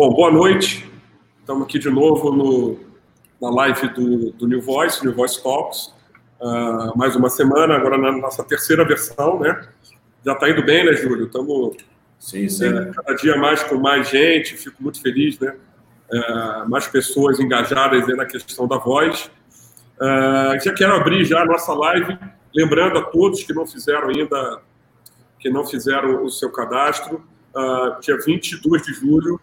Bom, boa noite. Estamos aqui de novo no, na live do, do New Voice, New Voice Talks. Uh, mais uma semana, agora na nossa terceira versão, né? Já está indo bem, né, Júlio? Estamos sim, sim. É, cada dia mais com mais gente, fico muito feliz, né? É, mais pessoas engajadas na questão da voz. Uh, já quero abrir já a nossa live, lembrando a todos que não fizeram ainda, que não fizeram o seu cadastro, uh, dia 22 de julho,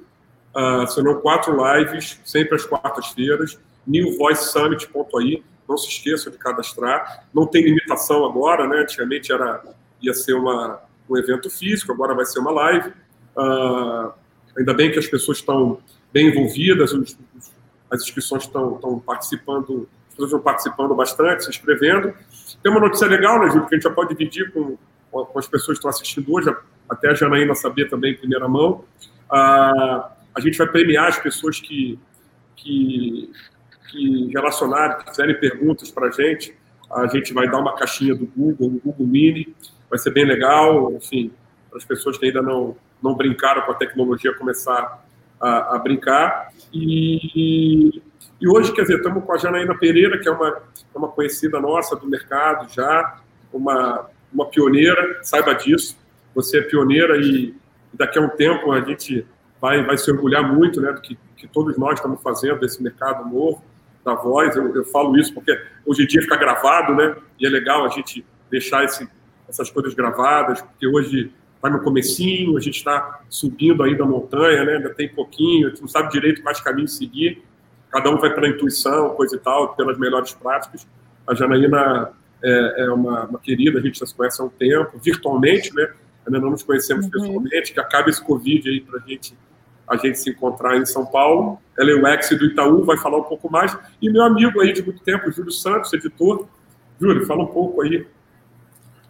Uh, serão quatro lives, sempre às quartas-feiras, newvoicesummit.ai. Não se esqueçam de cadastrar. Não tem limitação agora, né? Antigamente era, ia ser uma, um evento físico, agora vai ser uma live. Uh, ainda bem que as pessoas estão bem envolvidas, os, as inscrições estão, estão participando, as pessoas estão participando bastante, se inscrevendo. Tem uma notícia legal, né, Júlio, que a gente já pode dividir com, com as pessoas que estão assistindo hoje, até a Janaína saber também em primeira mão. Uh, a gente vai premiar as pessoas que, que, que que fizerem perguntas para a gente. A gente vai dar uma caixinha do Google, um Google Mini, vai ser bem legal, enfim, para as pessoas que ainda não, não brincaram com a tecnologia começar a, a brincar. E, e hoje, quer dizer, estamos com a Janaína Pereira, que é uma, é uma conhecida nossa do mercado já, uma, uma pioneira, saiba disso. Você é pioneira e daqui a um tempo a gente vai, vai se orgulhar muito né, do que, que todos nós estamos fazendo desse mercado novo da voz. Eu, eu, falo isso porque hoje em dia fica gravado, né? E é legal a gente deixar esse, essas coisas gravadas, porque hoje vai no comecinho, a gente está subindo aí da montanha, né? Ainda tem pouquinho, a gente não sabe direito quais caminhos seguir. Cada um vai pela intuição, coisa e tal, pelas melhores práticas. A Janaína é, é uma, uma, querida, a gente já se conhece há um tempo, virtualmente, né? Ainda não nos conhecemos uhum. pessoalmente, que acabe esse Covid aí para a gente a gente se encontrar em São Paulo. Ela é o ex do Itaú, vai falar um pouco mais. E meu amigo aí de muito tempo, Júlio Santos, editor. Júlio, fala um pouco aí.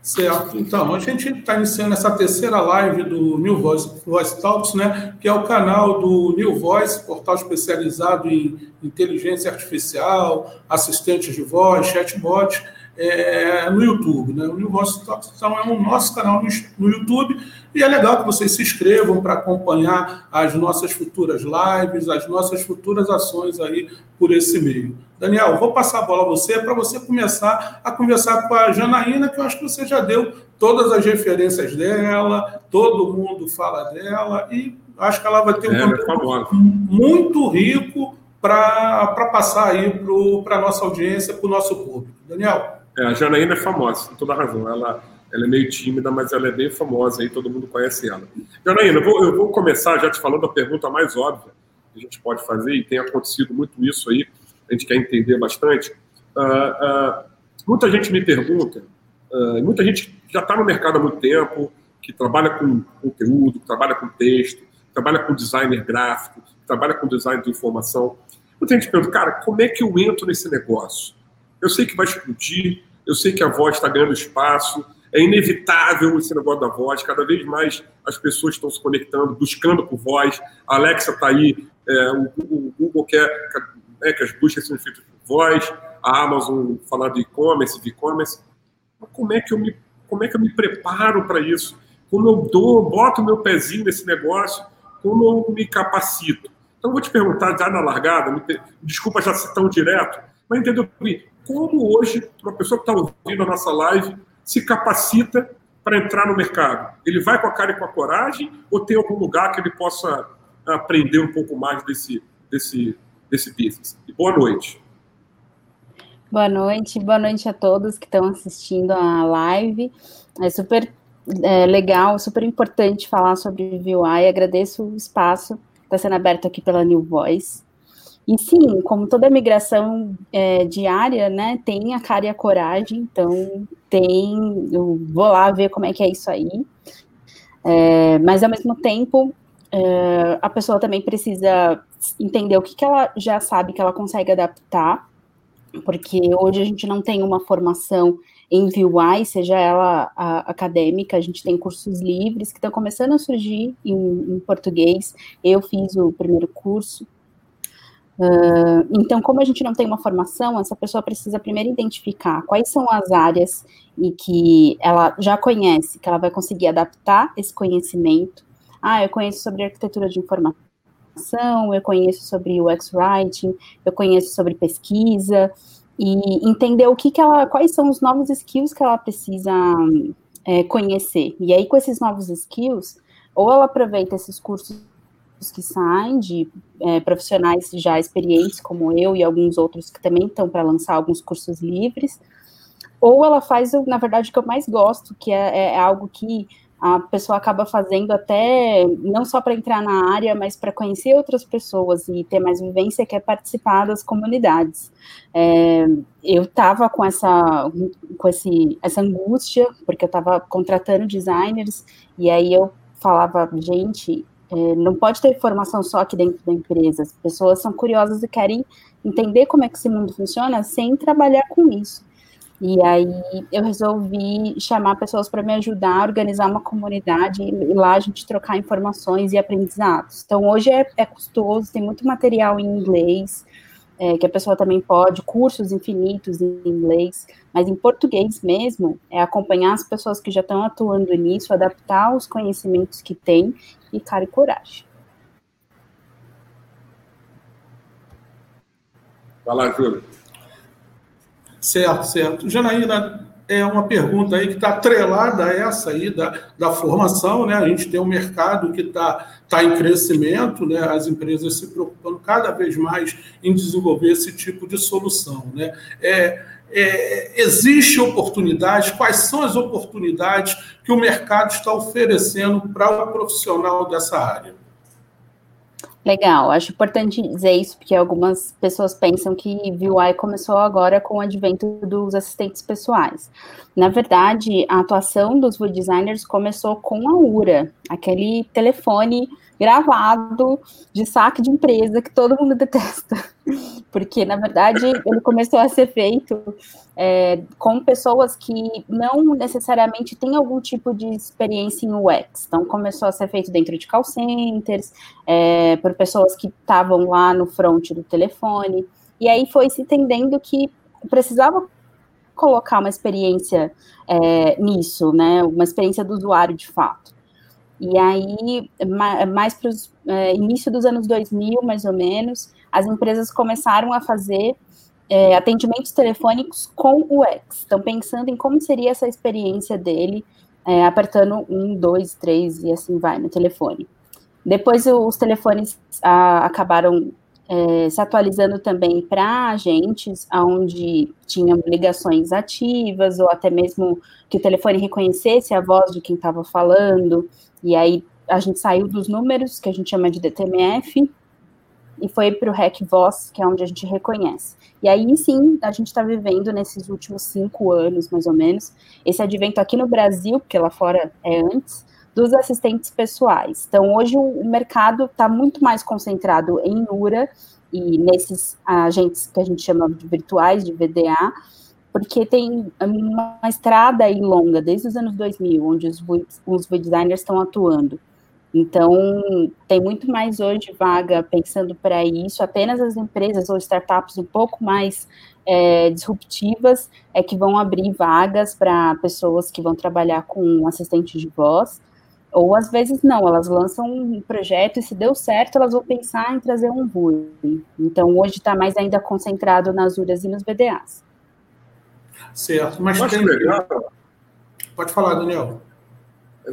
Certo. Então, a gente está iniciando essa terceira live do New Voice, Voice Talks, né, que é o canal do New Voice, portal especializado em inteligência artificial, assistentes de voz, chatbot é, no YouTube. Né? O New Voice é o nosso canal no, no YouTube e é legal que vocês se inscrevam para acompanhar as nossas futuras lives, as nossas futuras ações aí por esse meio. Daniel, vou passar a bola a você para você começar a conversar com a Janaína, que eu acho que você já deu todas as referências dela, todo mundo fala dela e acho que ela vai ter um é, conteúdo muito rico para passar aí para a nossa audiência, para o nosso público. Daniel. É, a Janaína é famosa, com toda razão. Ela, ela é meio tímida, mas ela é bem famosa aí, todo mundo conhece ela. Janaína, eu vou, eu vou começar já te falando a pergunta mais óbvia que a gente pode fazer, e tem acontecido muito isso aí, a gente quer entender bastante. Uh, uh, muita gente me pergunta, uh, muita gente já está no mercado há muito tempo, que trabalha com conteúdo, que trabalha com texto, que trabalha com designer gráfico, que trabalha com design de informação. Muita gente pergunta, cara, como é que eu entro nesse negócio? Eu sei que vai explodir, eu sei que a voz está ganhando espaço, é inevitável esse negócio da voz, cada vez mais as pessoas estão se conectando, buscando por voz. A Alexa está aí, é, o, o, Google quer é, que as buscas sejam feitas por voz, a Amazon falar de e-commerce, de e-commerce. Como é que eu me, como é que eu me preparo para isso? Como eu dou, boto meu pezinho nesse negócio? Como eu me capacito? Então, vou te perguntar já na largada, me, desculpa já ser tão direto, mas entendeu? Como hoje uma pessoa que está ouvindo a nossa live se capacita para entrar no mercado? Ele vai com a cara e com a coragem ou tem algum lugar que ele possa aprender um pouco mais desse, desse, desse business? E boa noite. Boa noite, boa noite a todos que estão assistindo a live. É super é, legal, super importante falar sobre VUI. Agradeço o espaço que está sendo aberto aqui pela New Voice. E sim, como toda migração é, diária, né, tem a cara e a coragem, então tem, eu vou lá ver como é que é isso aí, é, mas ao mesmo tempo, é, a pessoa também precisa entender o que, que ela já sabe que ela consegue adaptar, porque hoje a gente não tem uma formação em VUI, seja ela a, acadêmica, a gente tem cursos livres que estão começando a surgir em, em português, eu fiz o primeiro curso, Uh, então, como a gente não tem uma formação, essa pessoa precisa primeiro identificar quais são as áreas e que ela já conhece, que ela vai conseguir adaptar esse conhecimento. Ah, eu conheço sobre arquitetura de informação, eu conheço sobre UX Writing, eu conheço sobre pesquisa, e entender o que, que ela, quais são os novos skills que ela precisa é, conhecer. E aí, com esses novos skills, ou ela aproveita esses cursos que saem de é, profissionais já experientes, como eu e alguns outros que também estão para lançar alguns cursos livres, ou ela faz, na verdade, o que eu mais gosto, que é, é algo que a pessoa acaba fazendo até não só para entrar na área, mas para conhecer outras pessoas e ter mais vivência, que é participar das comunidades. É, eu estava com essa com esse, essa angústia, porque eu estava contratando designers, e aí eu falava, gente, é, não pode ter formação só aqui dentro da empresa. As pessoas são curiosas e querem entender como é que esse mundo funciona sem trabalhar com isso. E aí eu resolvi chamar pessoas para me ajudar a organizar uma comunidade e lá a gente trocar informações e aprendizados. Então hoje é, é custoso, tem muito material em inglês, é, que a pessoa também pode, cursos infinitos em inglês, mas em português mesmo, é acompanhar as pessoas que já estão atuando nisso, adaptar os conhecimentos que tem e cara e coragem. Vai lá, Júlio. Certo, certo. Janaína, é uma pergunta aí que está atrelada a essa aí da, da formação, né? A gente tem um mercado que está tá em crescimento, né? As empresas se preocupando cada vez mais em desenvolver esse tipo de solução, né? É, é, existe oportunidade? Quais são as oportunidades que o mercado está oferecendo para o profissional dessa área? Legal, acho importante dizer isso, porque algumas pessoas pensam que VUI começou agora com o advento dos assistentes pessoais. Na verdade, a atuação dos VUI designers começou com a URA, aquele telefone gravado de saque de empresa que todo mundo detesta. Porque, na verdade, ele começou a ser feito é, com pessoas que não necessariamente têm algum tipo de experiência em UX. Então, começou a ser feito dentro de call centers, é, por pessoas que estavam lá no front do telefone. E aí foi se entendendo que precisava colocar uma experiência é, nisso, né? Uma experiência do usuário de fato. E aí, mais para o é, início dos anos 2000, mais ou menos, as empresas começaram a fazer é, atendimentos telefônicos com o X. Estão pensando em como seria essa experiência dele, é, apertando um, dois, três e assim vai no telefone. Depois os telefones a, acabaram é, se atualizando também para agentes, onde tinham ligações ativas, ou até mesmo que o telefone reconhecesse a voz de quem estava falando, e aí a gente saiu dos números, que a gente chama de DTMF, e foi para o REC Voz, que é onde a gente reconhece. E aí sim, a gente está vivendo nesses últimos cinco anos, mais ou menos, esse advento aqui no Brasil, porque lá fora é antes, dos assistentes pessoais. Então, hoje o mercado está muito mais concentrado em URA e nesses agentes que a gente chama de virtuais, de VDA, porque tem uma estrada aí longa, desde os anos 2000, onde os, os designers estão atuando. Então, tem muito mais hoje vaga pensando para isso, apenas as empresas ou startups um pouco mais é, disruptivas é que vão abrir vagas para pessoas que vão trabalhar com assistente de voz, ou às vezes não, elas lançam um projeto e se deu certo, elas vão pensar em trazer um VUI. Então hoje está mais ainda concentrado nas URAs e nos BDAs. Certo, mas tem... legal. Pode falar, Daniel.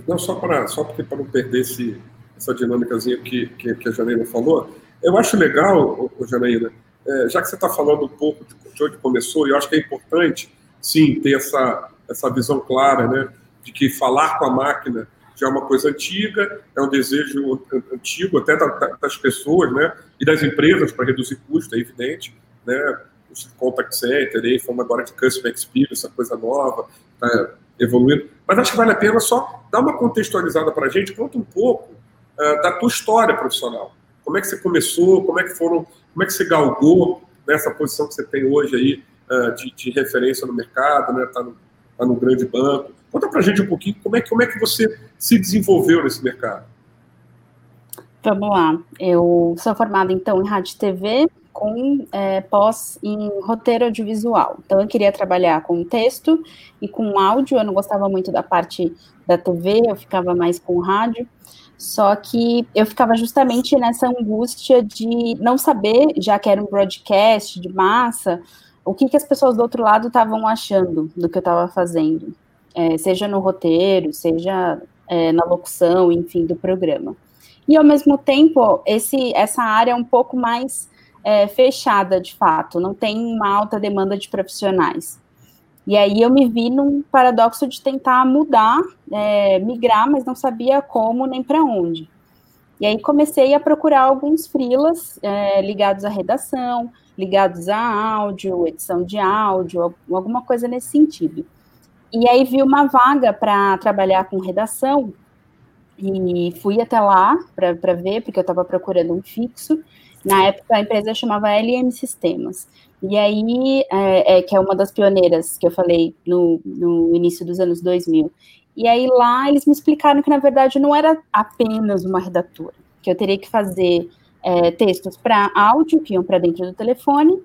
Não, só para só porque para não perder esse, essa dinâmicazinha que, que, que, a Janaína falou, eu acho legal, Janaína, é, já que você está falando um pouco de, de onde começou, e eu acho que é importante, sim, ter essa, essa visão clara, né, de que falar com a máquina já é uma coisa antiga, é um desejo antigo até das pessoas, né, e das empresas para reduzir custo, é evidente, né, os contact center, aí, falando agora de customer experience, essa coisa nova, tá evoluindo, mas acho que vale a pena só dar uma contextualizada para a gente, conta um pouco uh, da tua história profissional, como é que você começou, como é que foram, como é que você galgou nessa posição que você tem hoje aí uh, de, de, referência no mercado, né, tá no, tá no grande banco, Conta para a gente um pouquinho como é, como é que você se desenvolveu nesse mercado. Vamos lá. Eu sou formada, então, em rádio e TV, com é, pós em roteiro audiovisual. Então, eu queria trabalhar com texto e com áudio. Eu não gostava muito da parte da TV, eu ficava mais com rádio. Só que eu ficava justamente nessa angústia de não saber, já que era um broadcast de massa, o que, que as pessoas do outro lado estavam achando do que eu estava fazendo, é, seja no roteiro, seja é, na locução, enfim, do programa. E ao mesmo tempo, esse, essa área é um pouco mais é, fechada, de fato, não tem uma alta demanda de profissionais. E aí eu me vi num paradoxo de tentar mudar, é, migrar, mas não sabia como nem para onde. E aí comecei a procurar alguns freelas é, ligados à redação, ligados a áudio, edição de áudio, alguma coisa nesse sentido. E aí vi uma vaga para trabalhar com redação e fui até lá para ver, porque eu estava procurando um fixo. Na época a empresa chamava LM Sistemas. E aí, é, é, que é uma das pioneiras que eu falei no, no início dos anos 2000. E aí lá eles me explicaram que, na verdade, não era apenas uma redatura, que eu teria que fazer é, textos para áudio, que iam para dentro do telefone,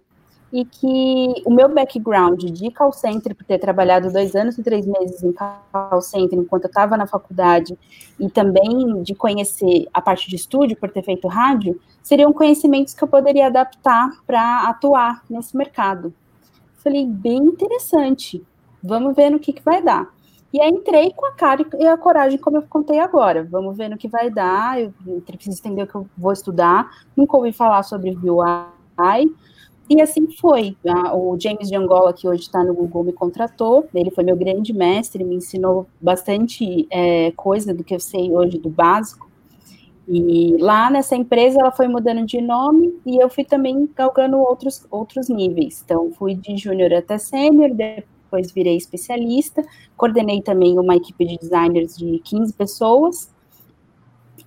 e que o meu background de call center, por ter trabalhado dois anos e três meses em call center enquanto eu estava na faculdade, e também de conhecer a parte de estúdio, por ter feito rádio, seriam conhecimentos que eu poderia adaptar para atuar nesse mercado. Falei, bem interessante, vamos ver no que, que vai dar. E aí entrei com a cara e a coragem, como eu contei agora. Vamos ver no que vai dar, eu preciso entender o que eu vou estudar. Nunca ouvi falar sobre UI, e assim foi. O James de Angola, que hoje está no Google, me contratou. Ele foi meu grande mestre, me ensinou bastante é, coisa do que eu sei hoje do básico. E lá nessa empresa ela foi mudando de nome e eu fui também galgando outros, outros níveis. Então, fui de júnior até sênior, depois virei especialista, coordenei também uma equipe de designers de 15 pessoas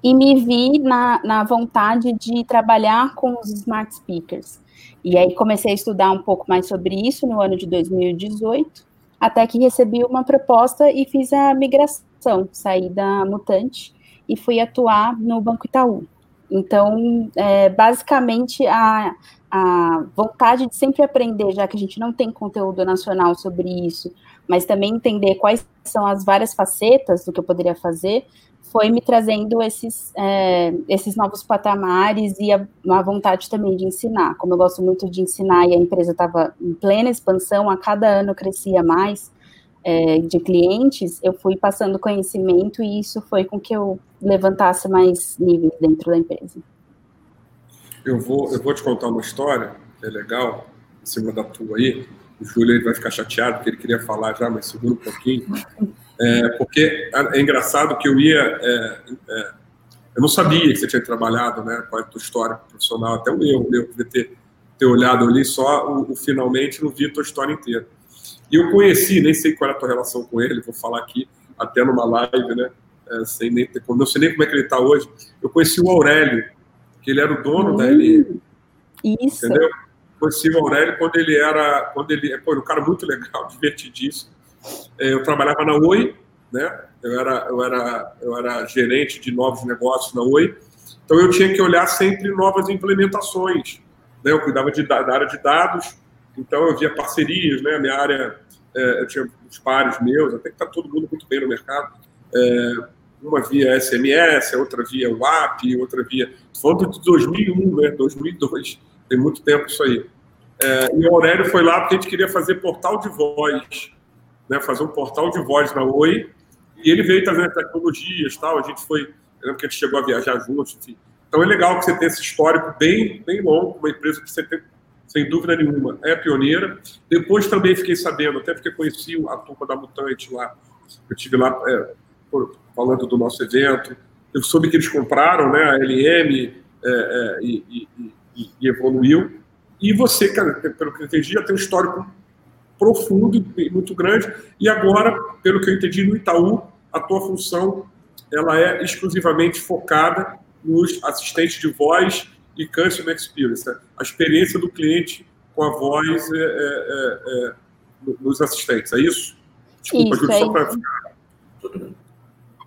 e me vi na, na vontade de trabalhar com os smart speakers. E aí comecei a estudar um pouco mais sobre isso no ano de 2018, até que recebi uma proposta e fiz a migração, saí da Mutante e fui atuar no Banco Itaú. Então, é, basicamente, a, a vontade de sempre aprender, já que a gente não tem conteúdo nacional sobre isso, mas também entender quais são as várias facetas do que eu poderia fazer, foi me trazendo esses, é, esses novos patamares e a, uma vontade também de ensinar. Como eu gosto muito de ensinar e a empresa estava em plena expansão, a cada ano crescia mais é, de clientes, eu fui passando conhecimento e isso foi com que eu levantasse mais níveis dentro da empresa. Eu vou, eu vou te contar uma história, que é legal, em cima da tua aí. O Júlio ele vai ficar chateado, porque ele queria falar já, mas segura um pouquinho. É, porque é engraçado que eu ia. É, é, eu não sabia que você tinha trabalhado, né? É a tua história profissional, até um erro meu, podia ter, ter olhado ali só o, o, finalmente, não vi a tua história inteira. E eu conheci, nem sei qual é a tua relação com ele, vou falar aqui até numa live, né? É, sem nem ter, não sei nem como é que ele está hoje. Eu conheci o Aurélio, que ele era o dono hum, da LM. Isso. Entendeu? Conheci o Aurélio quando ele era. Quando ele, pô, um cara muito legal, divertidíssimo é, eu trabalhava na Oi, né? Eu era, eu era, eu era gerente de novos negócios na Oi. Então eu tinha que olhar sempre novas implementações. Né? Eu cuidava de, da área de dados, então eu via parcerias, né? Minha área, é, eu tinha os pares meus, até que está todo mundo muito bem no mercado. É, uma via SMS, a outra via WAP, outra via. Falando de 2001, né? 2002, tem muito tempo isso aí. É, e o Aurélio foi lá porque a gente queria fazer portal de voz né, fazer um portal de voz na Oi, e ele veio trazendo tecnologias tal, a gente foi, lembro que a gente chegou a viajar juntos, enfim. Então é legal que você tenha esse histórico bem, bem longo, uma empresa que você tem, sem dúvida nenhuma, é pioneira. Depois também fiquei sabendo, até porque conheci a turma da Mutante lá, eu tive lá é, falando do nosso evento, eu soube que eles compraram né, a LM é, é, e, e, e, evoluiu. E você, cara, pelo que eu entendi, já tem um histórico profundo e muito grande. E agora, pelo que eu entendi no Itaú, a tua função ela é exclusivamente focada nos assistentes de voz e customer experience, né? a experiência do cliente com a voz é, é, é, é nos assistentes, é isso? Desculpa, isso, Júlio, só para ficar...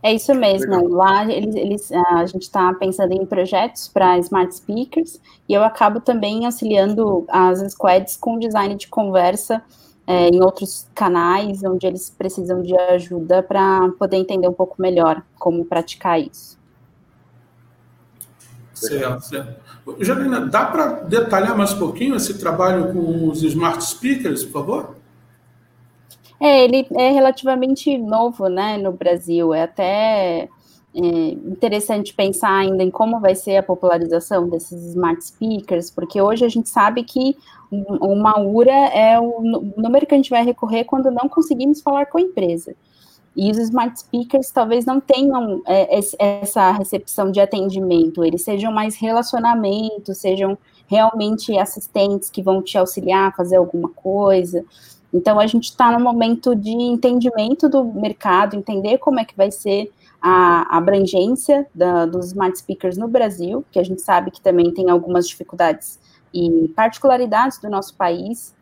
É isso mesmo. Legal. Lá eles, eles, a gente está pensando em projetos para smart speakers e eu acabo também auxiliando as squads com design de conversa é, em outros canais onde eles precisam de ajuda para poder entender um pouco melhor como praticar isso. Certo, certo. Janina, dá para detalhar mais um pouquinho esse trabalho com os smart speakers, por favor? É, ele é relativamente novo, né, no Brasil. É até é, interessante pensar ainda em como vai ser a popularização desses smart speakers, porque hoje a gente sabe que uma URA é o número que a gente vai recorrer quando não conseguimos falar com a empresa. E os smart speakers talvez não tenham é, essa recepção de atendimento, eles sejam mais relacionamento, sejam realmente assistentes que vão te auxiliar a fazer alguma coisa. Então, a gente está no momento de entendimento do mercado, entender como é que vai ser a abrangência da, dos smart speakers no Brasil, que a gente sabe que também tem algumas dificuldades e particularidades do nosso país,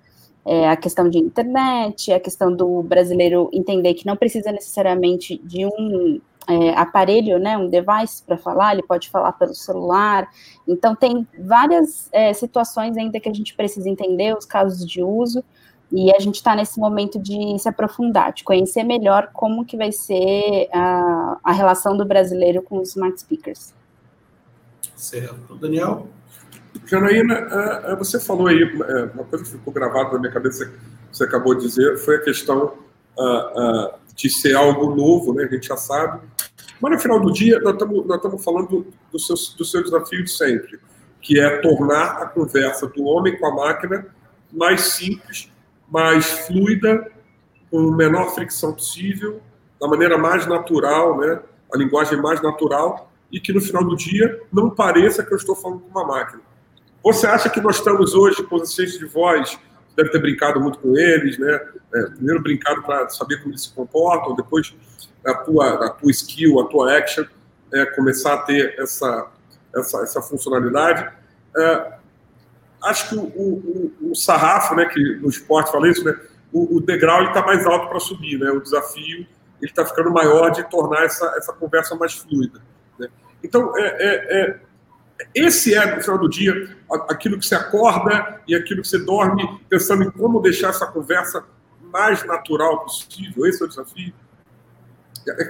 é, a questão de internet, a questão do brasileiro entender que não precisa necessariamente de um é, aparelho, né, um device para falar, ele pode falar pelo celular. Então, tem várias é, situações ainda que a gente precisa entender, os casos de uso, e a gente está nesse momento de se aprofundar, de conhecer melhor como que vai ser a, a relação do brasileiro com os smart speakers. Certo. Daniel? Janaína, é, é, você falou aí, é, uma coisa que ficou gravada na minha cabeça, você acabou de dizer, foi a questão de ser algo novo, né? A gente já sabe. Mas no final do dia, nós estamos, nós estamos falando do seu, do seu desafio de sempre, que é tornar a conversa do homem com a máquina mais simples, mais fluida, com a menor fricção possível, da maneira mais natural, né? A linguagem mais natural e que no final do dia não pareça que eu estou falando com uma máquina. Você acha que nós estamos hoje com os assistentes de voz, deve ter brincado muito com eles, né? É, primeiro brincado para saber como eles se comportam, depois a tua, a tua skill, a tua action, é, começar a ter essa, essa, essa funcionalidade. É, acho que o, o, o, sarrafo, né, que no esporte fala isso, né, o, o degrau está mais alto para subir, né, o desafio está ficando maior de tornar essa, essa conversa mais fluida. Né? Então, é, é, é esse é, no final do dia, aquilo que você acorda e aquilo que você dorme, pensando em como deixar essa conversa mais natural possível. Esse é o desafio.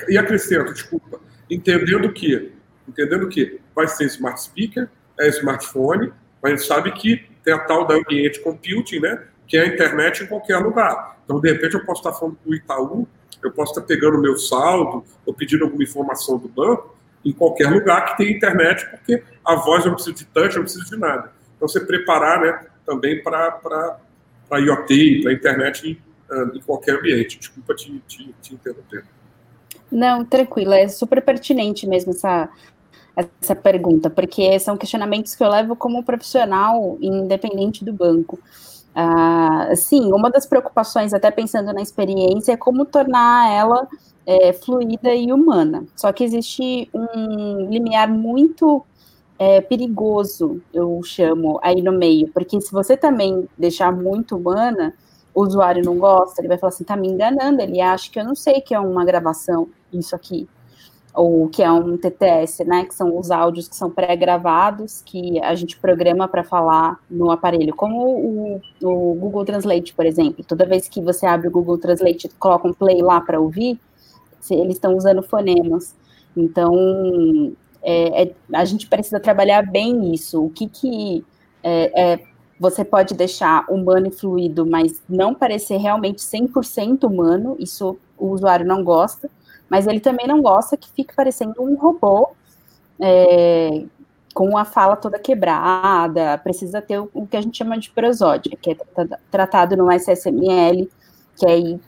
E acrescento, desculpa, entendendo que, entendendo que vai ser smart speaker, é smartphone, mas a gente sabe que tem a tal da ambiente computing, né? Que é a internet em qualquer lugar. Então, de repente, eu posso estar falando com o Itaú, eu posso estar pegando o meu saldo, ou pedindo alguma informação do banco, em qualquer lugar que tenha internet, porque a voz não precisa de touch, não precisa de nada. Então, você preparar né, também para IoT, para internet em, ah, em, qualquer ambiente. Desculpa te, te, te interromper. Não, tranquilo, é super pertinente mesmo essa, essa pergunta, porque são questionamentos que eu levo como profissional independente do banco. Ah, sim, uma das preocupações, até pensando na experiência, é como tornar ela é, fluida e humana. Só que existe um limiar muito é, perigoso, eu chamo, aí no meio, porque se você também deixar muito humana, o usuário não gosta, ele vai falar assim, tá me enganando, ele acha que eu não sei que é uma gravação, isso aqui, ou que é um TTS, né, que são os áudios que são pré-gravados, que a gente programa para falar no aparelho, como o, o, Google Translate, por exemplo, toda vez que você abre o Google Translate coloca um play lá para ouvir, eles estão usando fonemas. Então, é, é, a gente precisa trabalhar bem isso. O que, que é, é você pode deixar humano e fluido, mas não parecer realmente 100% humano, isso o usuário não gosta, mas ele também não gosta que fique parecendo um robô é, com a fala toda quebrada, precisa ter o, que a gente chama de prosódia, que é tratado no SSML, que aí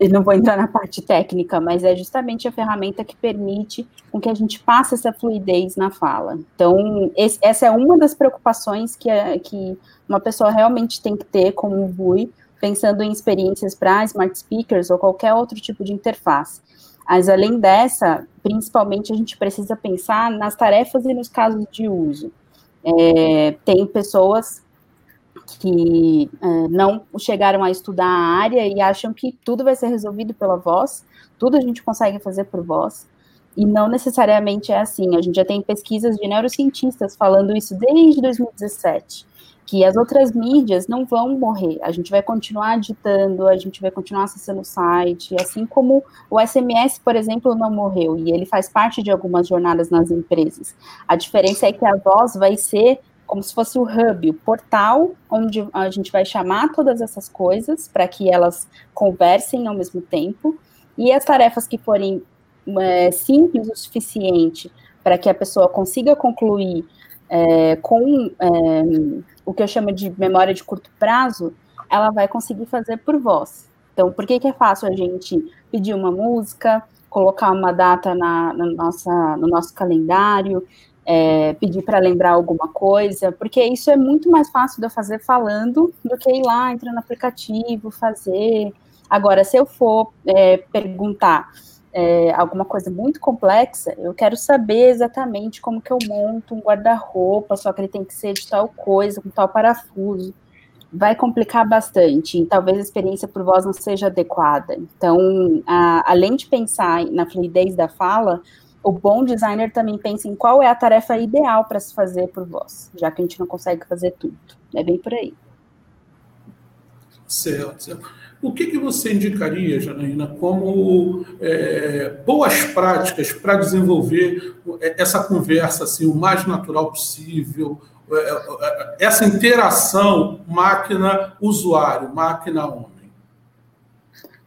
eu não vou entrar na parte técnica, mas é justamente a ferramenta que permite com que a gente passe essa fluidez na fala. Então, esse, essa é uma das preocupações que, que uma pessoa realmente tem que ter como VUI, pensando em experiências para smart speakers ou qualquer outro tipo de interface. Mas, além dessa, principalmente a gente precisa pensar nas tarefas e nos casos de uso. É, tem pessoas que uh, não chegaram a estudar a área e acham que tudo vai ser resolvido pela voz, tudo a gente consegue fazer por voz. E não necessariamente é assim. A gente já tem pesquisas de neurocientistas falando isso desde 2017 que as outras mídias não vão morrer. A gente vai continuar digitando, a gente vai continuar acessando o site, assim como o SMS, por exemplo, não morreu e ele faz parte de algumas jornadas nas empresas. A diferença é que a voz vai ser como se fosse o hub, o portal onde a gente vai chamar todas essas coisas para que elas conversem ao mesmo tempo e as tarefas que forem é, simples o suficiente para que a pessoa consiga concluir é, com é, o que eu chamo de memória de curto prazo, ela vai conseguir fazer por voz. Então, por que, que é fácil a gente pedir uma música, colocar uma data na, na nossa, no nosso calendário, é, pedir para lembrar alguma coisa? Porque isso é muito mais fácil de eu fazer falando do que ir lá, entrar no aplicativo, fazer. Agora, se eu for é, perguntar é, alguma coisa muito complexa, eu quero saber exatamente como que eu monto um guarda-roupa, só que ele tem que ser de tal coisa, com tal parafuso. Vai complicar bastante, e talvez a experiência por voz não seja adequada. Então, a, além de pensar na fluidez da fala, o bom designer também pensa em qual é a tarefa ideal para se fazer por voz, já que a gente não consegue fazer tudo. É bem por aí. Certo, certo. O que, que você indicaria, Janaína, como é, boas práticas para desenvolver essa conversa assim, o mais natural possível, é, é, essa interação máquina-usuário, máquina-homem?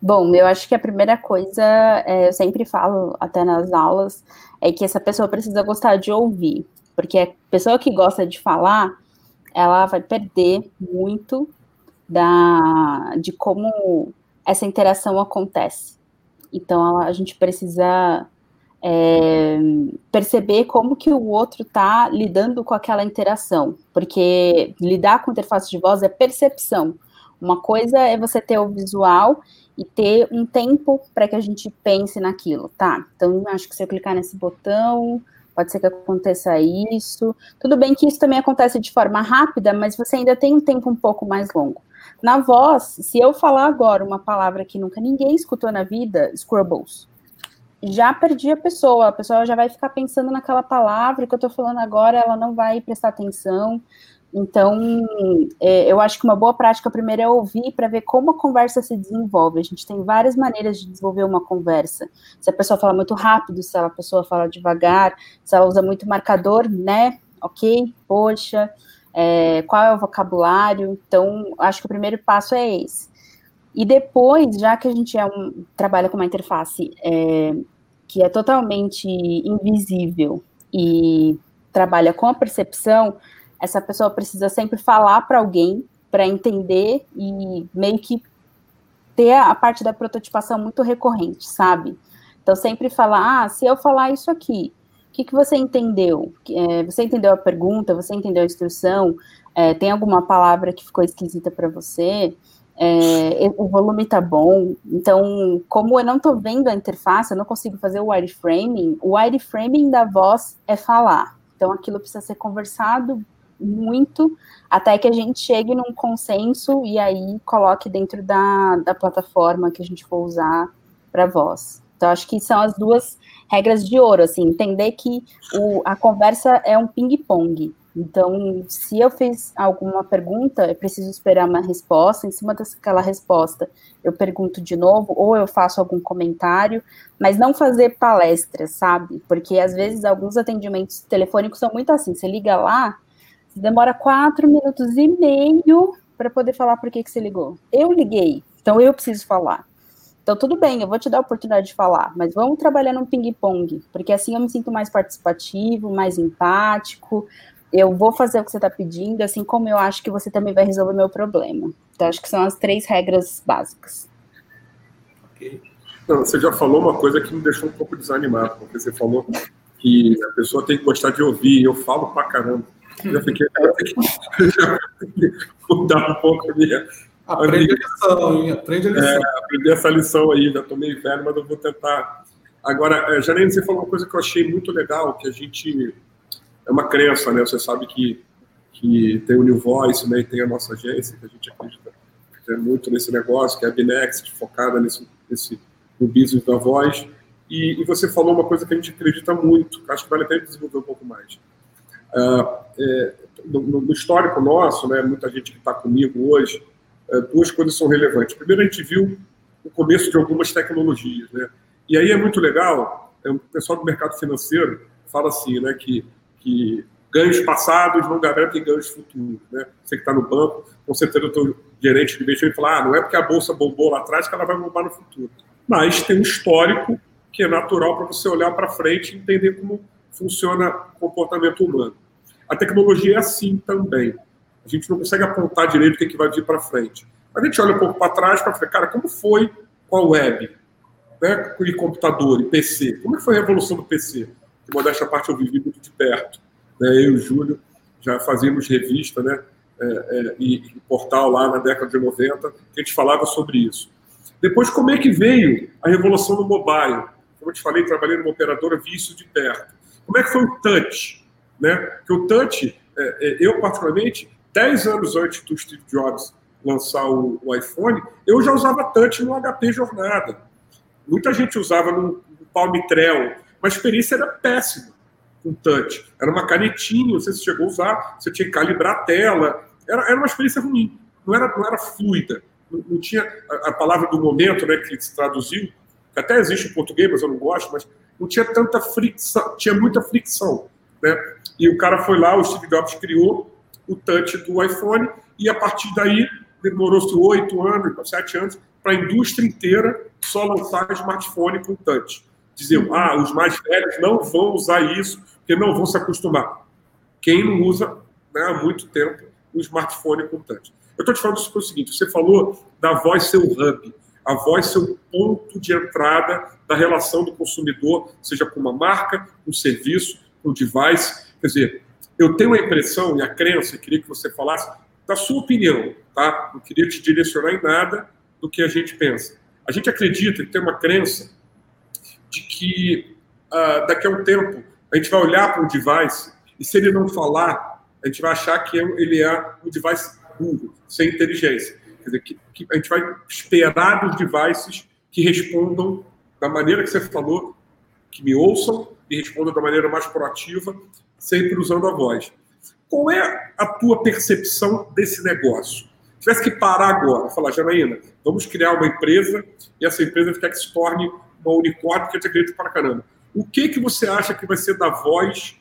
Bom, eu acho que a primeira coisa, é, eu sempre falo até nas aulas, é que essa pessoa precisa gostar de ouvir, porque a pessoa que gosta de falar, ela vai perder muito da, de como essa interação acontece. Então, a, a gente precisa é, perceber como que o outro está lidando com aquela interação, porque lidar com interface de voz é percepção. Uma coisa é você ter o visual e ter um tempo para que a gente pense naquilo, tá? Então, acho que se eu clicar nesse botão, pode ser que aconteça isso. Tudo bem que isso também acontece de forma rápida, mas você ainda tem um tempo um pouco mais longo. Na voz, se eu falar agora uma palavra que nunca ninguém escutou na vida, Scrubbles, já perdi a pessoa, a pessoa já vai ficar pensando naquela palavra que eu estou falando agora, ela não vai prestar atenção. Então, é, eu acho que uma boa prática primeiro é ouvir para ver como a conversa se desenvolve. A gente tem várias maneiras de desenvolver uma conversa. Se a pessoa fala muito rápido, se a pessoa fala devagar, se ela usa muito marcador, né? Ok, poxa é, qual é o vocabulário. Então, acho que o primeiro passo é esse. E depois, já que a gente é um, trabalha com uma interface é, que é totalmente invisível e trabalha com a percepção, essa pessoa precisa sempre falar para alguém para entender e meio que ter a parte da prototipação muito recorrente, sabe? Então, sempre falar, ah, se eu falar isso aqui, o que, que você entendeu? É, você entendeu a pergunta? Você entendeu a instrução? É, tem alguma palavra que ficou esquisita para você? É, o volume está bom. Então, como eu não estou vendo a interface, eu não consigo fazer o wireframing. O wireframing da voz é falar. Então, aquilo precisa ser conversado muito até que a gente chegue num consenso e aí coloque dentro da, da plataforma que a gente for usar para voz. Então, acho que são as duas regras de ouro, assim, entender que o, a conversa é um ping-pong. Então, se eu fiz alguma pergunta, eu preciso esperar uma resposta. Em cima daquela resposta, eu pergunto de novo, ou eu faço algum comentário, mas não fazer palestra, sabe? Porque às vezes alguns atendimentos telefônicos são muito assim: você liga lá, demora quatro minutos e meio para poder falar por que, que você ligou. Eu liguei, então eu preciso falar. Então, tudo bem, eu vou te dar a oportunidade de falar, mas vamos trabalhar no ping-pong, porque assim eu me sinto mais participativo, mais empático. Eu vou fazer o que você está pedindo, assim como eu acho que você também vai resolver meu problema. Então, acho que são as três regras básicas. Ok. Não, você já falou uma coisa que me deixou um pouco desanimado, porque você falou que a pessoa tem que gostar de ouvir, eu falo pra caramba. Já fiquei, já fiquei mudar um pouco a minha, Aprende a lição, hein? Aprende a lição. É, aprender essa lição aí, já estou meio velho, mas eu vou tentar. Agora, é, Janine, você falou uma coisa que eu achei muito legal, que a gente. É uma crença, né? Você sabe que, que tem o New Voice, né? E tem a nossa agência, que a gente acredita muito nesse negócio, que é a Binext, focada nesse, nesse, no business da voz. E, e, você falou uma coisa que a gente acredita muito, acho que vale a pena desenvolver um pouco mais. Uh, é, no, no, histórico nosso, né, muita gente que está comigo hoje, é, duas coisas são relevantes. Primeiro, a gente viu o começo de algumas tecnologias. Né? E aí é muito legal, é, o pessoal do mercado financeiro fala assim, né, que, que ganhos passados não garantem ganhos futuros. Né? Você que está no banco, com certeza o teu gerente de investimento fala, ah, não é porque a bolsa bombou lá atrás que ela vai bombar no futuro. Mas tem um histórico que é natural para você olhar para frente e entender como funciona o comportamento humano. A tecnologia é assim também. A gente não consegue apontar direito o que, é vai vir para frente. A gente olha um pouco para trás para ver, cara, como foi com a web, né, e computador, e PC? Como é que foi a revolução do PC? Que, modéstia à parte, eu vivi muito de perto. Né, eu e o Júlio já fazíamos revista né, é, é, e, e portal lá na década de 90, que a gente falava sobre isso. Depois, como é que veio a revolução do mobile? Como eu te falei, trabalhei numa operadora, vi isso de perto. Como é que foi o touch? Né? Porque o touch, é, é eu particularmente, 10 anos antes do Steve Jobs lançar o, o, iPhone, eu já usava touch no HP Jornada. Muita gente usava no, no Palm Treo, mas a experiência era péssima com touch. Era uma canetinha, se chegou a usar, você tinha que calibrar a tela. Era, era uma experiência ruim, não era, não era fluida. Não, não tinha a, a, palavra do momento né, que se traduziu, que até existe em português, mas eu não gosto, mas não tinha tanta fricção, tinha muita fricção. Né? E o cara foi lá, o Steve Jobs criou o touch do iPhone, e a partir daí demorou-se oito anos, sete anos, para a indústria inteira só lançar smartphone com touch. Diziam, ah, os mais velhos não vão usar isso, porque não vão se acostumar. Quem não usa né, há muito tempo o smartphone com touch. Eu estou te falando isso o seguinte: você falou da voz ser o hub, a voz ser o ponto de entrada da relação do consumidor, seja com uma marca, um serviço, um device. Quer dizer, eu tenho a impressão e a crença, queria que você falasse da sua opinião, tá? Não queria te direcionar em nada do que a gente pensa. A gente acredita e tem uma crença de que uh, daqui a um tempo a gente vai olhar para um device e se ele não falar, a gente vai achar que ele é um device burro, sem inteligência. Quer dizer, que, que a gente vai esperar dos devices que respondam da maneira que você falou, que me ouçam e respondam da maneira mais proativa, sempre usando a voz. Qual é a tua percepção desse negócio? Se tivesse que parar agora, falar, Janaína, vamos criar uma empresa e essa empresa quer que se torne uma unicórnio que eu te acredito para caramba. O que, que você acha que vai ser da voz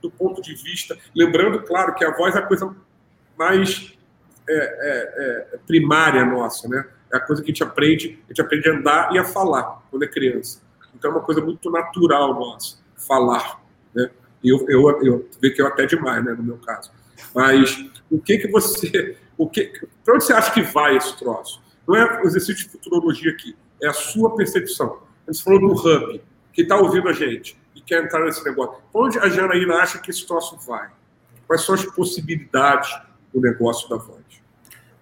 do ponto de vista? Lembrando, claro, que a voz é a coisa mais é, é, é, primária nossa, né? É a coisa que a gente aprende, a gente aprende a andar e a falar quando é criança. Então é uma coisa muito natural nossa, falar, eu, eu, eu vê que eu até demais, né, no meu caso. Mas o que que você, o que, para onde você acha que vai esse troço? Não é o exercício de futurologia aqui, é a sua percepção. Gente falou do hub, que está ouvindo a gente e quer entrar nesse negócio. Onde a Janaína acha que esse troço vai? Quais são as possibilidades do negócio da voz?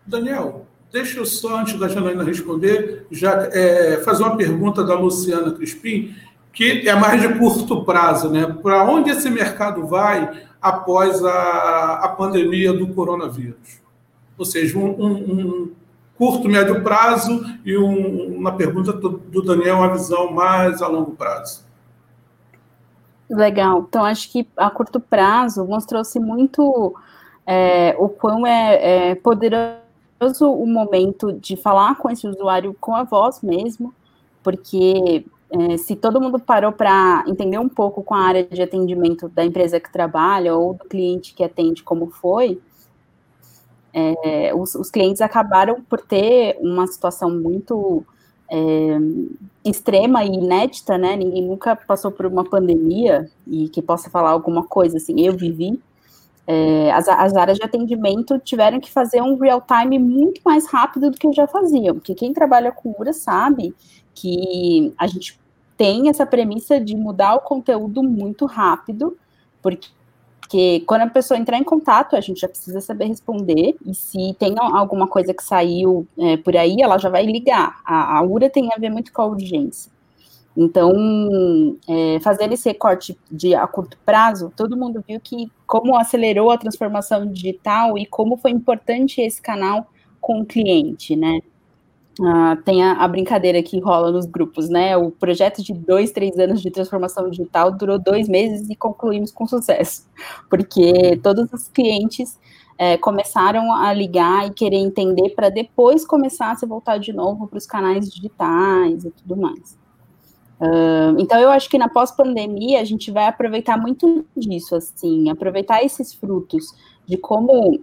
Daniel, deixa eu só, antes da Janaína responder, já é, fazer uma pergunta da Luciana Crispim, que é mais de curto prazo, né? Para onde esse mercado vai após a, a pandemia do coronavírus? Ou seja, um, um, curto, médio prazo e um, uma pergunta do Daniel, uma visão mais a longo prazo. Legal. Então, acho que a curto prazo mostrou-se muito é, o quão é, é poderoso o momento de falar com esse usuário com a voz mesmo, porque é, se todo mundo parou para entender um pouco com a área de atendimento da empresa que trabalha ou do cliente que atende como foi, é, os, os, clientes acabaram por ter uma situação muito é, extrema e inédita, né? Ninguém nunca passou por uma pandemia e que possa falar alguma coisa assim. Eu vivi. É, as, as, áreas de atendimento tiveram que fazer um real time muito mais rápido do que já faziam, porque quem trabalha com URA sabe que a gente tem essa premissa de mudar o conteúdo muito rápido, porque porque quando a pessoa entrar em contato, a gente já precisa saber responder, e se tem alguma coisa que saiu é, por aí, ela já vai ligar. A, a, URA tem a ver muito com a urgência. Então, é, fazer esse recorte de a curto prazo, todo mundo viu que como acelerou a transformação digital e como foi importante esse canal com o cliente, né? Uh, tem a, a, brincadeira que rola nos grupos, né? O projeto de dois, três anos de transformação digital durou dois meses e concluímos com sucesso, porque todos os clientes é, começaram a ligar e querer entender para depois começar a se voltar de novo para os canais digitais e tudo mais. Uh, então, eu acho que na pós-pandemia a gente vai aproveitar muito disso, assim, aproveitar esses frutos de como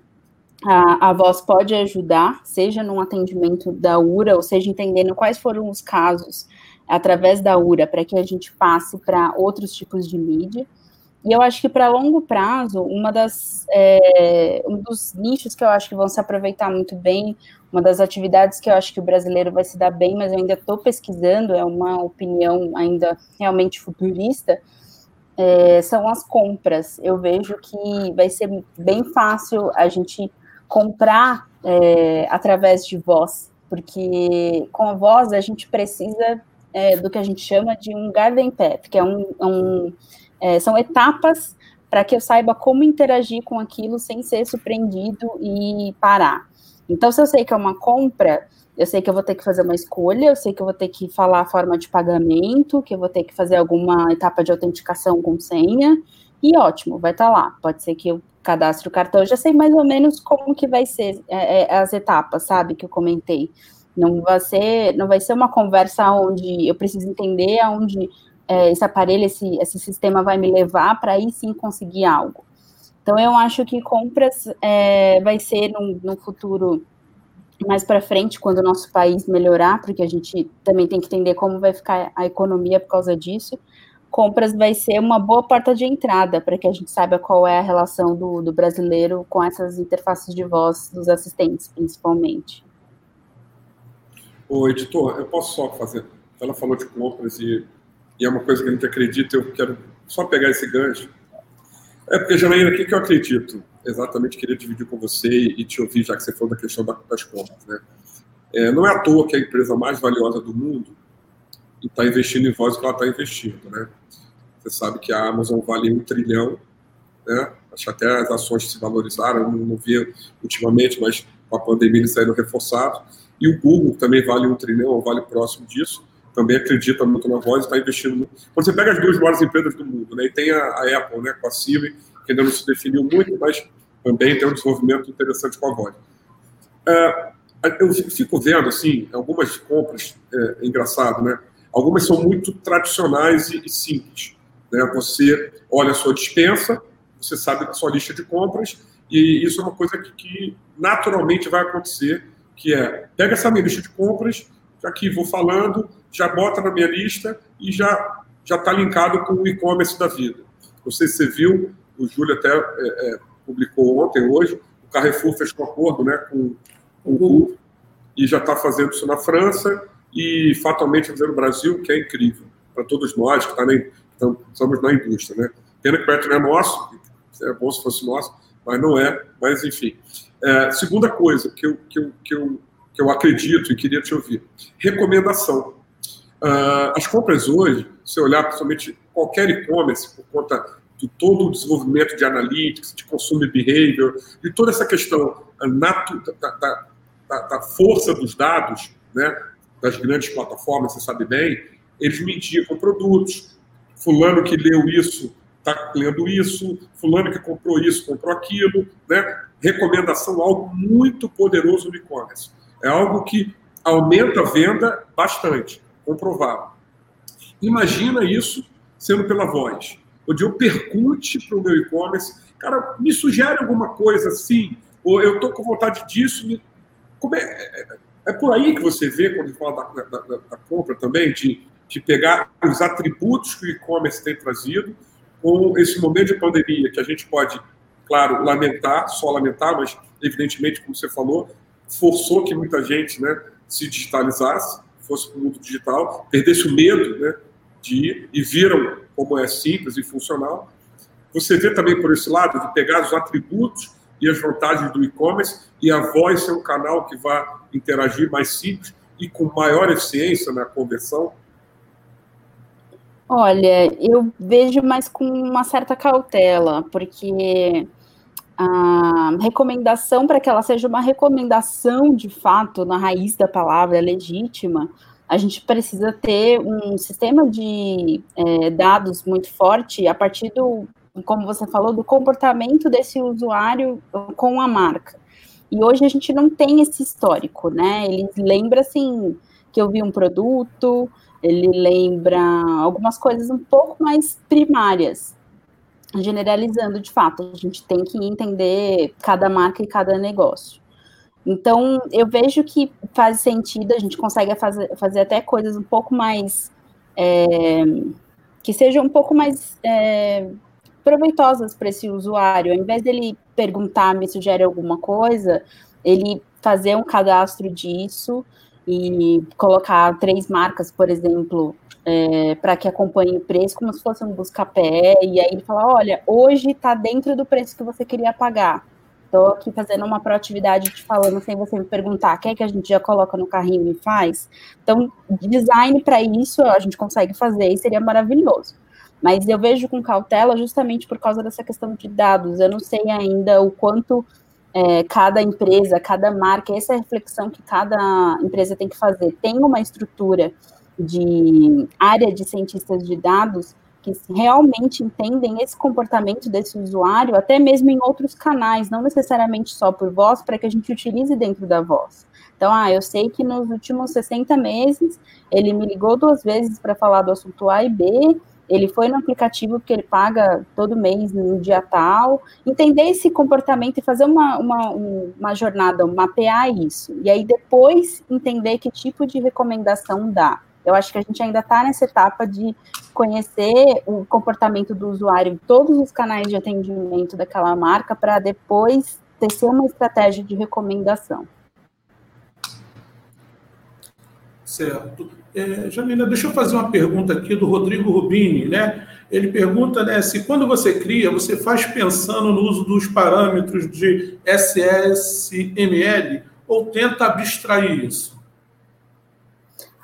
a, a voz pode ajudar, seja num atendimento da URA, ou seja, entendendo quais foram os casos através da URA, para que a gente passe para outros tipos de mídia. E eu acho que para longo prazo, uma das, é, um dos nichos que eu acho que vão se aproveitar muito bem, uma das atividades que eu acho que o brasileiro vai se dar bem, mas eu ainda estou pesquisando, é uma opinião ainda realmente futurista, é, são as compras. Eu vejo que vai ser bem fácil a gente comprar é, através de voz, porque com a voz a gente precisa é, do que a gente chama de um garden path, que é um, um é, são etapas para que eu saiba como interagir com aquilo sem ser surpreendido e parar. Então, se eu sei que é uma compra, eu sei que eu vou ter que fazer uma escolha, eu sei que eu vou ter que falar a forma de pagamento, que eu vou ter que fazer alguma etapa de autenticação com senha, e ótimo, vai estar tá lá. Pode ser que eu cadastre o cartão, eu já sei mais ou menos como que vai ser é, é, as etapas, sabe, que eu comentei. Não vai ser, não vai ser uma conversa onde eu preciso entender aonde é, esse aparelho, esse, esse sistema vai me levar para aí sim conseguir algo. Então, eu acho que compras é, vai ser no, no futuro mais para frente, quando o nosso país melhorar, porque a gente também tem que entender como vai ficar a economia por causa disso compras vai ser uma boa porta de entrada para que a gente saiba qual é a relação do, do, brasileiro com essas interfaces de voz dos assistentes, principalmente. O editor, eu posso só fazer. Ela falou de compras e, e é uma coisa que a gente acredita, eu quero só pegar esse gancho. É porque, Janaína, o que, eu acredito? Exatamente, queria dividir com você e te ouvir, já que você falou da questão das compras. Né? É, não é à toa que a empresa mais valiosa do mundo está investindo em voz que ela está investindo, né? Você sabe que a Amazon vale um trilhão, né? Acho até as ações se valorizaram, não, não vi ultimamente, mas com a pandemia eles saíram reforçados. E o Google também vale um trilhão, ou vale próximo disso, também acredita muito na voz e está investindo muito. Quando você pega as duas maiores empresas do mundo, né? E tem a, a Apple, né? Com a Siri, que ainda não se definiu muito, mas também tem um desenvolvimento interessante com a voz. É, eu fico vendo, assim, algumas compras, é, é engraçado, né? Algumas são muito tradicionais e, e simples. Né? Você olha a sua dispensa, você sabe da sua lista de compras, e isso é uma coisa que, que naturalmente vai acontecer, que é, pega essa minha lista de compras, já que vou falando, já bota na minha lista e já já está linkado com o e-commerce da vida. Não sei se você viu, o Júlio até é, é, publicou ontem, hoje, o Carrefour fechou um acordo né, com, com o Google e já está fazendo isso na França e fatalmente fazer no Brasil, que é incrível para todos nós que tá na, estamos na indústria. Né? Pena que o projeto não é nosso, é bom se fosse nosso, mas não é, mas enfim. É, segunda coisa que eu, que, eu, que, eu, que eu acredito e queria te ouvir: recomendação. Uh, as compras hoje, se olhar principalmente qualquer e-commerce, por conta de todo o desenvolvimento de analytics, de consumer behavior, de toda essa questão natu, da, da, da, da força dos dados, né, das grandes plataformas, você sabe bem, eles me indicam produtos. Fulano que leu isso está lendo isso, fulano que comprou isso, comprou aquilo, né? Recomendação, algo muito poderoso no e-commerce. É algo que aumenta a venda bastante, comprovado. Imagina isso sendo pela voz, onde eu percute para o meu e-commerce, cara, me sugere alguma coisa assim, ou eu estou com vontade disso, me... É, é, é, por aí que você vê, quando fala da, da, da, compra também, de de pegar os atributos que o e-commerce tem trazido com esse momento de pandemia, que a gente pode, claro, lamentar, só lamentar, mas evidentemente, como você falou, forçou que muita gente né, se digitalizasse, fosse para o mundo digital, perdesse o medo né, de ir e viram como é simples e funcional. Você vê também por esse lado de pegar os atributos e as vantagens do e-commerce e a voz ser um canal que vai interagir mais simples e com maior eficiência na conversão? Olha, eu vejo mais com uma certa cautela, porque a recomendação para que ela seja uma recomendação de fato, na raiz da palavra, legítima, a gente precisa ter um sistema de é, dados muito forte a partir do, como você falou, do comportamento desse usuário com a marca. E hoje a gente não tem esse histórico, né? Ele lembra assim que eu vi um produto, ele lembra algumas coisas um pouco mais primárias, generalizando de fato. A gente tem que entender cada marca e cada negócio. Então, eu vejo que faz sentido, a gente consegue fazer, fazer até coisas um pouco mais. É, que sejam um pouco mais é, proveitosas para esse usuário. Ao invés dele perguntar, me sugere alguma coisa, ele fazer um cadastro disso e colocar três marcas, por exemplo, é, para que acompanhe o preço, como se fosse um busca-pé, e aí ele fala, olha, hoje está dentro do preço que você queria pagar. Estou aqui fazendo uma proatividade te falando sem você me perguntar, quer que a gente já coloca no carrinho e faz? Então, design para isso a gente consegue fazer e seria maravilhoso. Mas eu vejo com cautela justamente por causa dessa questão de dados. Eu não sei ainda o quanto é, cada empresa, cada marca, essa é a reflexão que cada empresa tem que fazer. Tem uma estrutura de área de cientistas de dados que realmente entendem esse comportamento desse usuário, até mesmo em outros canais, não necessariamente só por voz, para que a gente utilize dentro da voz. Então, ah, eu sei que nos últimos 60 meses ele me ligou duas vezes para falar do assunto A e B, ele foi no aplicativo que ele paga todo mês no dia tal, entender esse comportamento e fazer uma, uma, uma jornada, mapear isso, e aí depois entender que tipo de recomendação dá. Eu acho que a gente ainda está nessa etapa de conhecer o comportamento do usuário em todos os canais de atendimento daquela marca para depois tecer uma estratégia de recomendação. Certo. É, Janina, deixa eu fazer uma pergunta aqui do Rodrigo Rubini, né? Ele pergunta né, se quando você cria, você faz pensando no uso dos parâmetros de SSML ou tenta abstrair isso?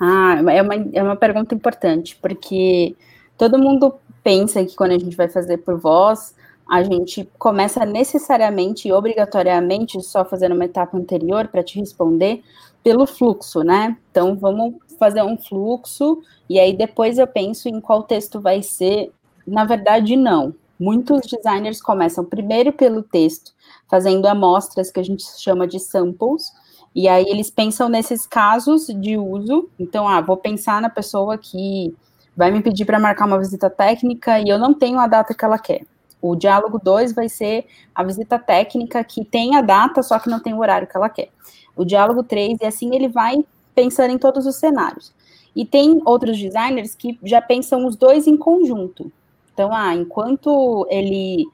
Ah, é uma, é uma pergunta importante, porque todo mundo pensa que quando a gente vai fazer por voz, a gente começa necessariamente e obrigatoriamente, só fazendo uma etapa anterior para te responder, pelo fluxo, né? Então, vamos fazer um fluxo, e aí depois eu penso em qual texto vai ser. Na verdade, não. Muitos designers começam primeiro pelo texto, fazendo amostras que a gente chama de samples, e aí eles pensam nesses casos de uso. Então, ah, vou pensar na pessoa que vai me pedir para marcar uma visita técnica e eu não tenho a data que ela quer. O diálogo 2 vai ser a visita técnica que tem a data, só que não tem o horário que ela quer. O diálogo 3, e assim ele vai pensando em todos os cenários. E tem outros designers que já pensam os dois em conjunto. Então, ah, enquanto ele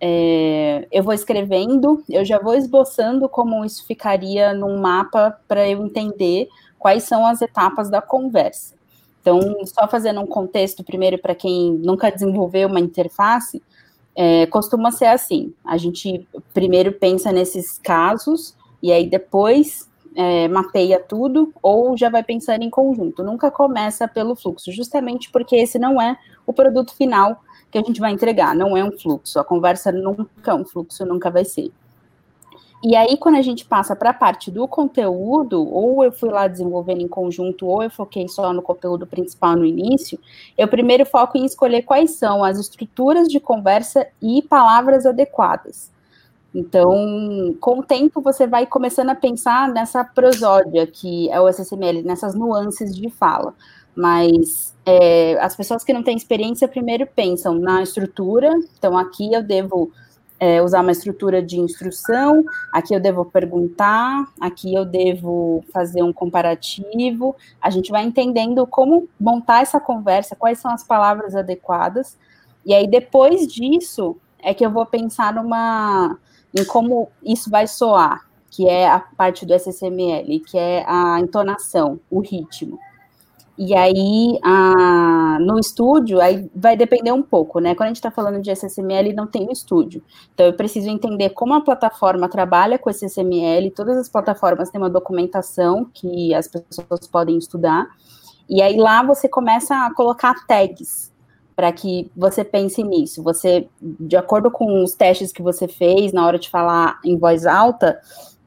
é, eu vou escrevendo, eu já vou esboçando como isso ficaria num mapa para eu entender quais são as etapas da conversa. Então, só fazendo um contexto primeiro para quem nunca desenvolveu uma interface, é, costuma ser assim: a gente primeiro pensa nesses casos e aí depois é, mapeia tudo ou já vai pensando em conjunto. Nunca começa pelo fluxo, justamente porque esse não é o produto final que a gente vai entregar, não é um fluxo. A conversa nunca é um fluxo, nunca vai ser. E aí, quando a gente passa para a parte do conteúdo, ou eu fui lá desenvolvendo em conjunto, ou eu foquei só no conteúdo principal no início, eu primeiro foco em escolher quais são as estruturas de conversa e palavras adequadas. Então, com o tempo, você vai começando a pensar nessa prosódia, que é o SSML, nessas nuances de fala. Mas é, as pessoas que não têm experiência primeiro pensam na estrutura, então aqui eu devo é, usar uma estrutura de instrução, aqui eu devo perguntar, aqui eu devo fazer um comparativo. A gente vai entendendo como montar essa conversa, quais são as palavras adequadas, e aí depois disso é que eu vou pensar numa em como isso vai soar, que é a parte do SSML, que é a entonação, o ritmo. E aí, a, no estúdio, aí vai depender um pouco, né? Quando a gente está falando de SSML, não tem o estúdio. Então, eu preciso entender como a plataforma trabalha com SSML. Todas as plataformas têm uma documentação que as pessoas podem estudar. E aí, lá você começa a colocar tags. Para que você pense nisso. Você, de acordo com os testes que você fez na hora de falar em voz alta,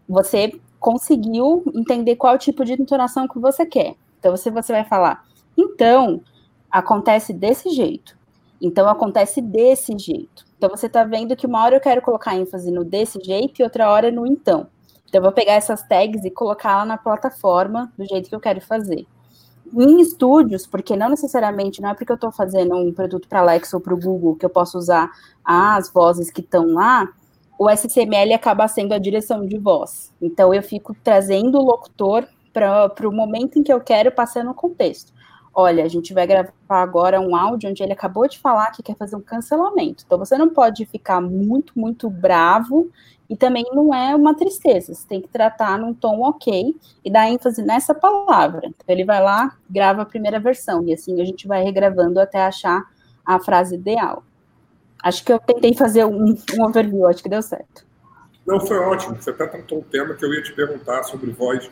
você conseguiu entender qual tipo de entonação que você quer. Então, você, você vai falar, então, acontece desse jeito. Então, acontece desse jeito. Então, você está vendo que uma hora eu quero colocar ênfase no desse jeito e outra hora no então. Então, eu vou pegar essas tags e colocar lá na plataforma do jeito que eu quero fazer. Em estúdios, porque não necessariamente, não é porque eu estou fazendo um produto para Alexa ou para o Google que eu posso usar as vozes que estão lá, o SCML acaba sendo a direção de voz. Então, eu fico trazendo o locutor para o momento em que eu quero, passando o contexto. Olha, a gente vai gravar agora um áudio onde ele acabou de falar que quer fazer um cancelamento. Então, você não pode ficar muito, muito bravo e também não é uma tristeza. Você tem que tratar num tom ok e dar ênfase nessa palavra. Então, ele vai lá, grava a primeira versão e assim a gente vai regravando até achar a frase ideal. Acho que eu tentei fazer um, um overview, acho que deu certo. Não, foi ótimo. Você até tratou um tema que eu ia te perguntar sobre voz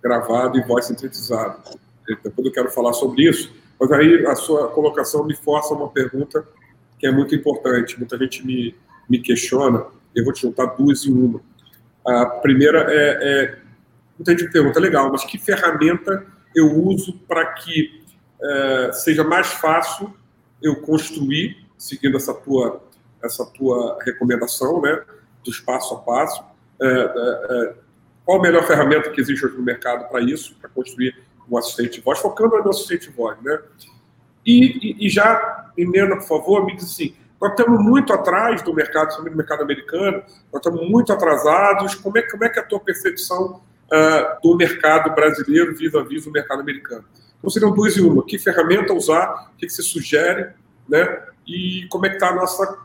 gravada e voz sintetizada. Depois eu quero falar sobre isso. Mas aí a sua colocação me força uma pergunta que é muito importante. Muita gente me, me questiona. Eu vou te juntar duas em uma. A primeira é, é muita gente pergunta, legal, mas que ferramenta eu uso para que é, seja mais fácil eu construir seguindo essa tua, essa tua recomendação, né, dos passo a passo. É, é, é, qual a melhor ferramenta que existe hoje no mercado para isso, para construir um assistente de voz, focando no assistente de voz, né? E, e, e já, Helena, por favor, me diz assim, nós estamos muito atrás do mercado, do mercado americano, nós estamos muito atrasados, como é, como é que é a tua percepção uh, do mercado brasileiro vis-à-vis do mercado americano? Então, seriam duas e uma. Que ferramenta usar? O que, que você sugere? Né? e como é que está nossa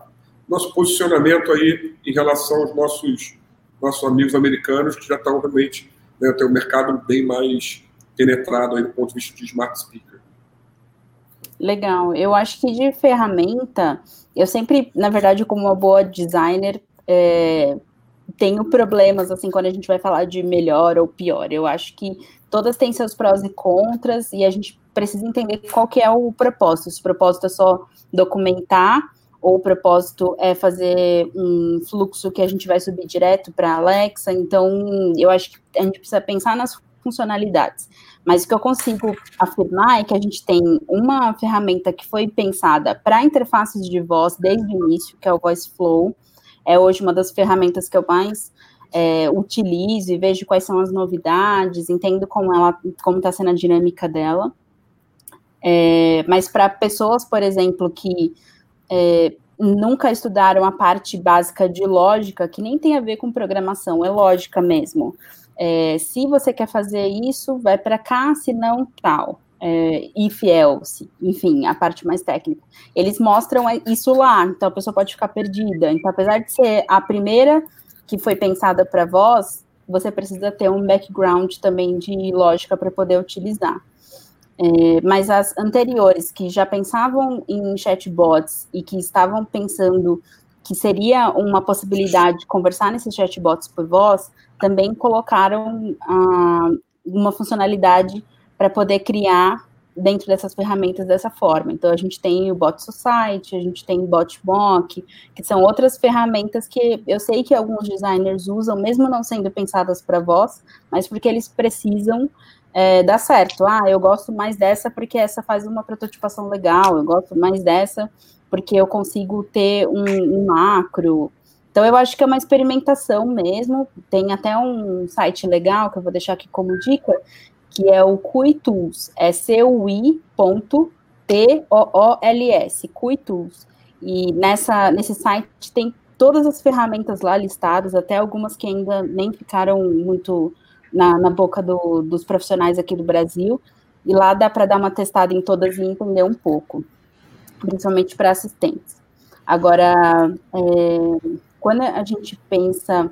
nosso posicionamento aí em relação aos nossos nossos amigos americanos que já estão realmente né, tem um mercado bem mais penetrado aí do ponto de vista de smart speaker. Legal. Eu acho que de ferramenta, eu sempre, na verdade, como uma boa designer, é, tenho problemas assim quando a gente vai falar de melhor ou pior. Eu acho que todas têm seus prós e contras e a gente precisa entender qual que é o propósito. Se o propósito é só documentar ou o propósito é fazer um fluxo que a gente vai subir direto para Alexa. Então, eu acho que a gente precisa pensar nas funcionalidades. Mas o que eu consigo afirmar é que a gente tem uma ferramenta que foi pensada para interfaces de voz desde o início, que é o Voice Flow. É hoje uma das ferramentas que eu mais é, utilizo e vejo quais são as novidades, entendo como ela, como está sendo a dinâmica dela. É, mas para pessoas, por exemplo, que é, nunca estudaram a parte básica de lógica, que nem tem a ver com programação, é lógica mesmo. É, se você quer fazer isso, vai para cá, se não, tal. É, if else, enfim, a parte mais técnica. Eles mostram isso lá, então a pessoa pode ficar perdida. Então, apesar de ser a primeira que foi pensada para voz, você precisa ter um background também de lógica para poder utilizar. É, mas as anteriores, que já pensavam em chatbots e que estavam pensando que seria uma possibilidade de conversar nesses chatbots por voz, também colocaram ah, uma funcionalidade para poder criar dentro dessas ferramentas dessa forma. Então, a gente tem o Bot Society, a gente tem o BotMock, que são outras ferramentas que eu sei que alguns designers usam, mesmo não sendo pensadas para voz, mas porque eles precisam é, dá certo. Ah, eu gosto mais dessa porque essa faz uma prototipação legal, eu gosto mais dessa porque eu consigo ter um, um macro. Então, eu acho que é uma experimentação mesmo. Tem até um site legal que eu vou deixar aqui como dica, que é o CuiTools, é C-U-I.T-O-O-L-S, CuiTools. E nessa, nesse site tem todas as ferramentas lá listadas, até algumas que ainda nem ficaram muito na, na boca do, dos profissionais aqui do Brasil, e lá dá para dar uma testada em todas e entender um pouco, principalmente para assistentes. Agora, é, quando a gente pensa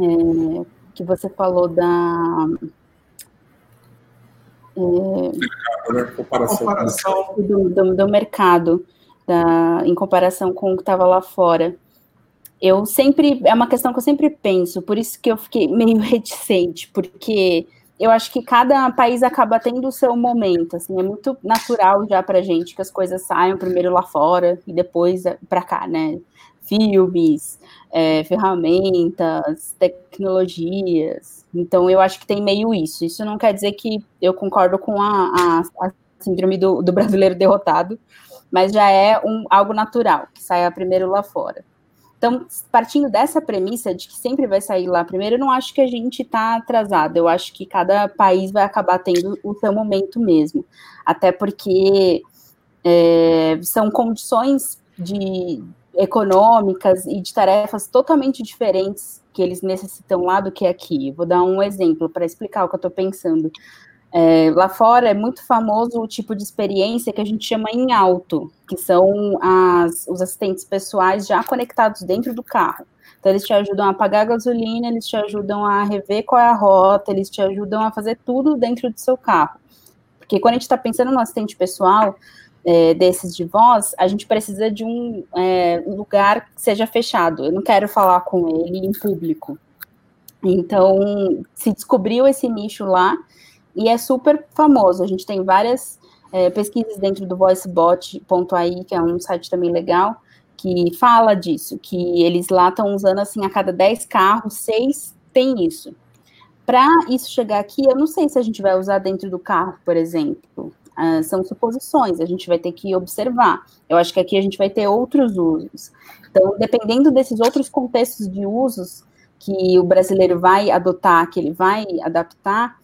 é, que você falou da é, mercado, né? comparação, comparação. Do, do, do, mercado, da, em comparação com o que estava lá fora eu sempre, é uma questão que eu sempre penso, por isso que eu fiquei meio reticente, porque eu acho que cada país acaba tendo o seu momento, assim, é muito natural já pra gente que as coisas saiam primeiro lá fora e depois para cá, né? Filmes, é, ferramentas, tecnologias. Então, eu acho que tem meio isso. Isso não quer dizer que eu concordo com a, a, a síndrome do, do, brasileiro derrotado, mas já é um, algo natural, que saia primeiro lá fora. Então, partindo dessa premissa de que sempre vai sair lá primeiro, eu não acho que a gente está atrasado. Eu acho que cada país vai acabar tendo o seu momento mesmo. Até porque é, são condições de econômicas e de tarefas totalmente diferentes que eles necessitam lá do que aqui. Vou dar um exemplo para explicar o que eu estou pensando. É, lá fora é muito famoso o tipo de experiência que a gente chama em alto, que são as, os assistentes pessoais já conectados dentro do carro. Então, eles te ajudam a pagar a gasolina, eles te ajudam a rever qual é a rota, eles te ajudam a fazer tudo dentro do seu carro. Porque quando a gente está pensando no assistente pessoal, é, desses de voz, a gente precisa de um é, lugar que seja fechado. Eu não quero falar com ele em público. Então, se descobriu esse nicho lá, e é super famoso. A gente tem várias é, pesquisas dentro do voicebot.ai, que é um site também legal, que fala disso, que eles lá estão usando assim a cada 10 carros, 6 tem isso. Para isso chegar aqui, eu não sei se a gente vai usar dentro do carro, por exemplo. Uh, são suposições, a gente vai ter que observar. Eu acho que aqui a gente vai ter outros usos. Então, dependendo desses outros contextos de usos que o brasileiro vai adotar, que ele vai adaptar,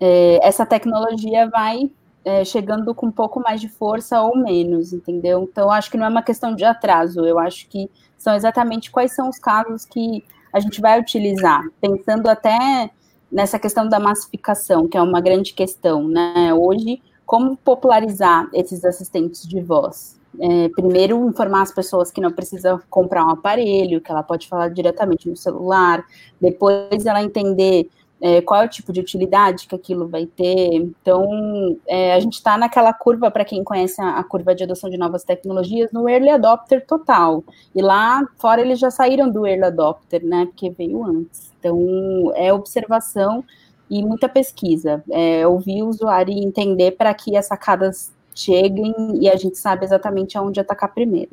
é, essa tecnologia vai é, chegando com um pouco mais de força ou menos, entendeu? Então, acho que não é uma questão de atraso, eu acho que são exatamente quais são os casos que a gente vai utilizar, pensando até nessa questão da massificação, que é uma grande questão, né? Hoje, como popularizar esses assistentes de voz? É, primeiro, informar as pessoas que não precisa comprar um aparelho, que ela pode falar diretamente no celular, depois ela entender é, qual é o tipo de utilidade que aquilo vai ter. Então, é, a gente está naquela curva, para quem conhece a, a, curva de adoção de novas tecnologias, no early adopter total. E lá fora eles já saíram do early adopter, né? Porque veio antes. Então, é observação e muita pesquisa. É, ouvir o usuário e entender para que as sacadas cheguem e a gente sabe exatamente aonde atacar primeiro.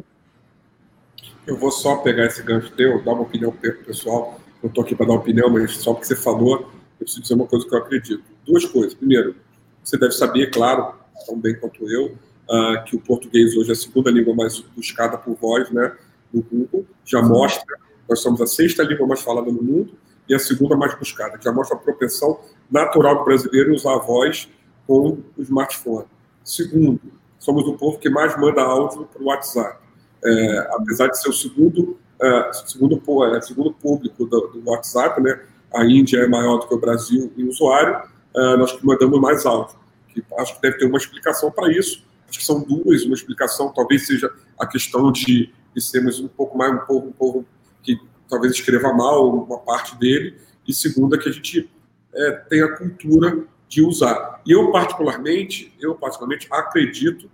Eu vou só pegar esse gancho teu, dar uma opinião pessoal. Eu estou aqui para dar opinião, mas só porque você falou, eu preciso dizer uma coisa que eu acredito. Duas coisas. Primeiro, você deve saber, claro, tão bem quanto eu, uh, que o português hoje é a segunda língua mais buscada por voz, né, no Google. Já mostra, nós somos a sexta língua mais falada no mundo e a segunda mais buscada. Já mostra a propensão natural do brasileiro em usar a voz com o smartphone. Segundo, somos o povo que mais manda áudio para o WhatsApp. É, apesar de ser o segundo, é, segundo, é, segundo público do, do WhatsApp, né, a Índia é maior do que o Brasil em usuário, uh, nós mandamos mais áudio. Acho que deve ter uma explicação para isso. Acho que são duas. Uma explicação talvez seja a questão de, de sermos um pouco mais um povo, um povo que talvez escreva mal uma parte dele. E segunda, que a gente é, tem a cultura de usar. E eu, particularmente, eu particularmente acredito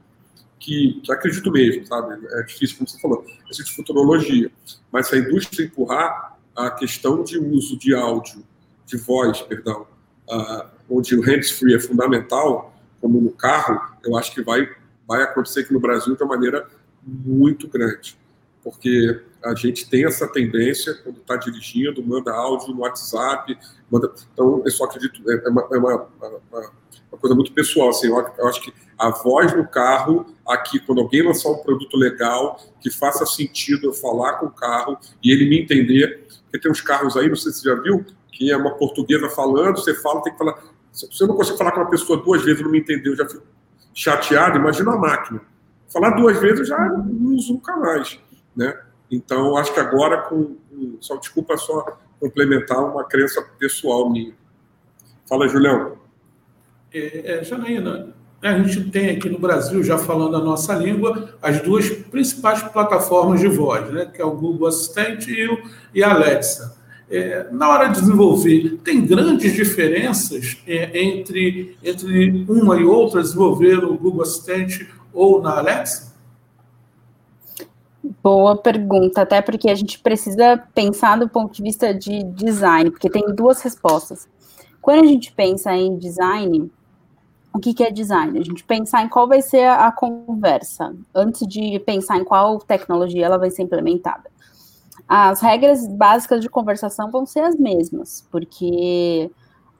que, que acredito mesmo, sabe? É difícil, como você falou, é de futurologia. Mas se a indústria empurrar, a questão de uso de áudio, de voz, perdão, uh, onde o hands-free é fundamental, como no carro, eu acho que vai, vai acontecer aqui no Brasil de uma maneira muito grande. Porque a gente tem essa tendência, quando está dirigindo, manda áudio no WhatsApp, manda... então eu só acredito, é, é uma, é uma, uma, uma coisa muito pessoal, assim, eu, acho que a voz no carro, aqui, quando alguém lançar um produto legal, que faça sentido eu falar com o carro e ele me entender, porque tem uns carros aí, não sei se você já viu, que é uma portuguesa falando, você fala, tem que falar. Se eu não consigo falar com uma pessoa duas vezes não me entendeu, já fico chateado, imagina a máquina. Falar duas vezes eu já não uso nunca mais. Né? Então, acho que agora, com, só desculpa só complementar uma crença pessoal minha. Fala, Julião. É, é, Janaína, a gente tem aqui no Brasil, já falando a nossa língua, as duas principais plataformas de voz, né, que é o Google Assistente e, o, e a Alexa. É, na hora de desenvolver, tem grandes diferenças é, entre, entre uma e outra, desenvolver no Google Assistente ou na Alexa? Boa pergunta, até porque a gente precisa pensar do ponto de vista de design, porque tem duas respostas. Quando a gente pensa em design, o que, que é design? A gente pensar em qual vai ser a conversa, antes de pensar em qual tecnologia ela vai ser implementada. As regras básicas de conversação vão ser as mesmas, porque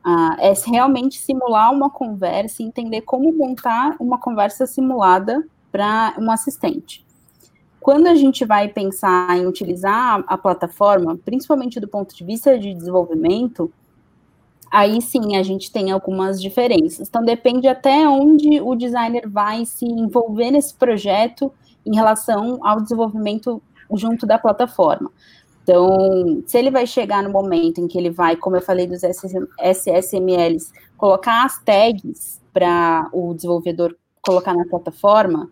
ah, é realmente simular uma conversa e entender como montar uma conversa simulada para um assistente. Quando a gente vai pensar em utilizar a, a plataforma, principalmente do ponto de vista de desenvolvimento, aí sim a gente tem algumas diferenças. Então depende até onde o designer vai se envolver nesse projeto em relação ao desenvolvimento junto da plataforma. Então, se ele vai chegar no momento em que ele vai, como eu falei dos SSMLs, colocar as tags para o desenvolvedor colocar na plataforma,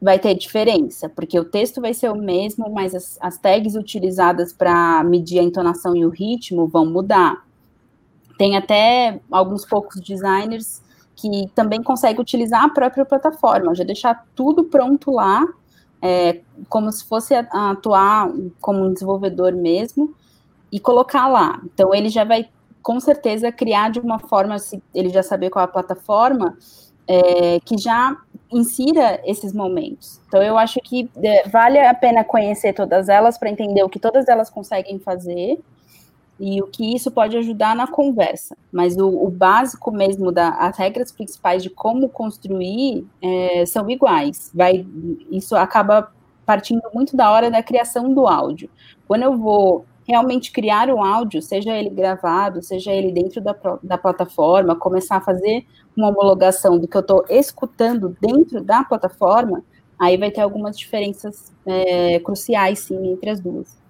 vai ter diferença, porque o texto vai ser o mesmo, mas as, as tags utilizadas para medir a entonação e o ritmo vão mudar. Tem até alguns poucos designers que também conseguem utilizar a própria plataforma, já deixar tudo pronto lá, é, como se fosse atuar como um desenvolvedor mesmo, e colocar lá. Então, ele já vai, com certeza, criar de uma forma, se ele já saber qual é a plataforma, é, que já insira esses momentos. Então, eu acho que é, vale a pena conhecer todas elas para entender o que todas elas conseguem fazer e o que isso pode ajudar na conversa. Mas o, o básico mesmo, da, as regras principais de como construir é, são iguais. Vai, isso acaba partindo muito da hora da criação do áudio. Quando eu vou realmente criar um áudio, seja ele gravado, seja ele dentro da, da plataforma, começar a fazer uma homologação do que eu estou escutando dentro da plataforma, aí vai ter algumas diferenças é, cruciais, sim, entre as duas.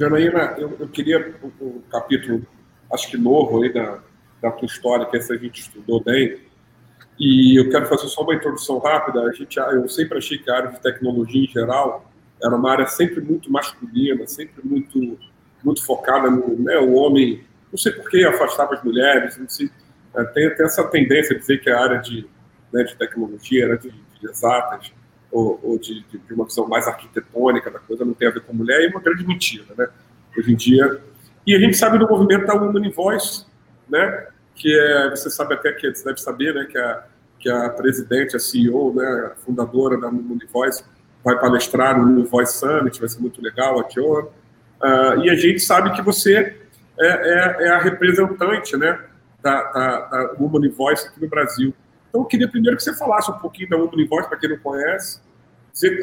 Janaína, eu, eu queria um, capítulo, acho que novo aí da, da tua história, que essa a gente estudou bem, e eu quero fazer só uma introdução rápida. A gente, eu sempre achei que a área de tecnologia em geral era uma área sempre muito masculina, sempre muito, muito focada no né, o homem. Não sei por que afastava as mulheres, não sei, é, tem, tem essa tendência de dizer que a área de, né, de tecnologia era de, de exatas ou, ou de, de, uma visão mais arquitetônica da coisa, não tem a ver com mulher, e uma grande mentira, né? Hoje em dia. E a gente sabe do movimento da Woman Voice, né? Que é, você sabe até que você deve saber, né? Que a, que a presidente, a CEO, né? A fundadora da Woman Voice vai palestrar no Woman Voice Summit, vai ser muito legal, a Tiona. Uh, e a gente sabe que você é, é, é a representante, né? Da, da, da Woman Voice aqui no Brasil. Então, eu queria primeiro que você falasse um pouquinho da Woman Voice, para quem não conhece,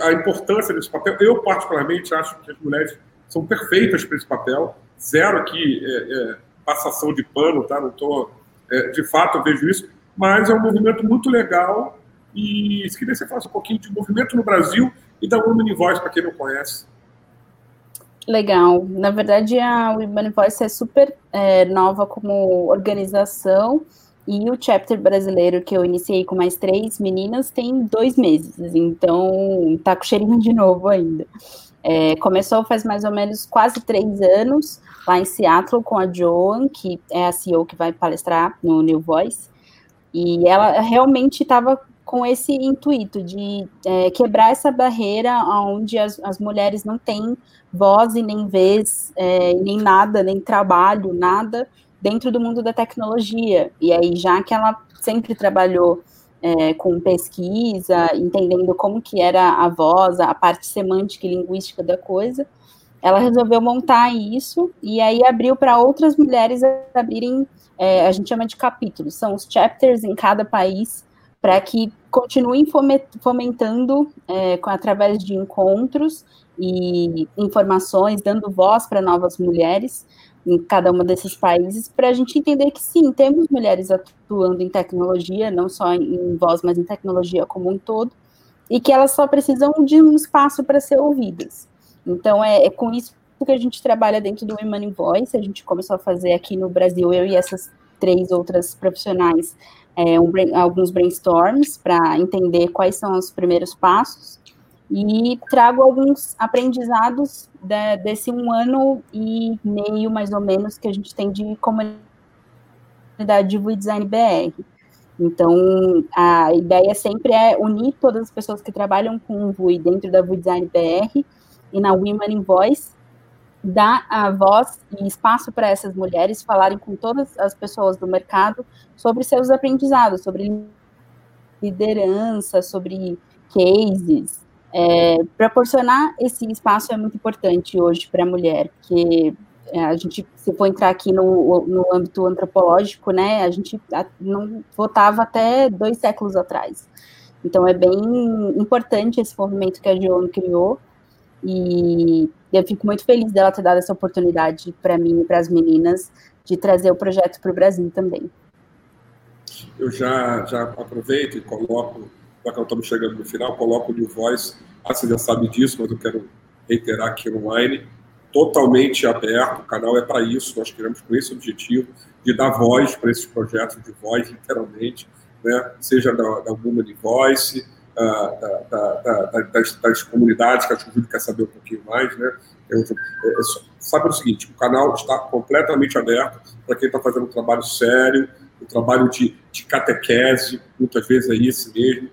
a importância desse papel. Eu, particularmente, acho que as mulheres são perfeitas para esse papel. Zero aqui é, é, passação de pano, tá? Não estou. É, de fato, eu vejo isso. Mas é um movimento muito legal. E se queria que você falasse um pouquinho de movimento no Brasil e da Women Voice, para quem não conhece. Legal. Na verdade, a Women Voice é super é, nova como organização e o chapter brasileiro que eu iniciei com mais três meninas tem dois meses, então tá com cheirinho de novo ainda. É, começou faz mais ou menos quase três anos, lá em Seattle, com a Joan, que é a CEO que vai palestrar no New Voice, e ela realmente estava com esse intuito de é, quebrar essa barreira onde as, as, mulheres não têm voz e nem vez, é, nem nada, nem trabalho, nada, dentro do mundo da tecnologia. E aí, já que ela sempre trabalhou é, com pesquisa, entendendo como que era a voz, a parte semântica e linguística da coisa, ela resolveu montar isso e aí abriu para outras mulheres abrirem, é, a gente chama de capítulos, são os chapters em cada país, para que continuem fomentando é, com, através de encontros e informações, dando voz para novas mulheres, em cada um desses países, para a gente entender que sim, temos mulheres atuando em tecnologia, não só em voz, mas em tecnologia como um todo, e que elas só precisam de um espaço para ser ouvidas. Então, é, é, com isso que a gente trabalha dentro do Women in Voice, a gente começou a fazer aqui no Brasil, eu e essas três outras profissionais, é, um, alguns brainstorms para entender quais são os primeiros passos, e trago alguns aprendizados de, desse um ano e meio, mais ou menos, que a gente tem de comunidade de Design BR. Então, a ideia sempre é unir todas as pessoas que trabalham com o VUI dentro da vui Design BR e na Women in Voice, dar a voz e espaço para essas mulheres falarem com todas as pessoas do mercado sobre seus aprendizados, sobre liderança, sobre cases. É, proporcionar esse espaço é muito importante hoje para a mulher, que é, a gente, se for entrar aqui no, no âmbito antropológico, né, a gente não votava até dois séculos atrás. Então é bem importante esse movimento que a Joana criou e eu fico muito feliz dela ter dado essa oportunidade para mim e para as meninas de trazer o projeto para o Brasil também. Eu já, já aproveito e coloco, já que estamos chegando no final, coloco o New Voice. Ah, você já sabe disso, mas eu quero reiterar aqui online. Totalmente aberto, o canal é para isso, nós queremos com esse objetivo de dar voz para esses projetos de voz, literalmente, né? seja da, da Woman Voice, da, da, das, das, comunidades, que a Júlio quer saber um pouquinho mais, né? Eu, é, é, sabe o seguinte, o canal está completamente aberto para quem está fazendo um trabalho sério, um trabalho de, de catequese, muitas vezes é isso mesmo,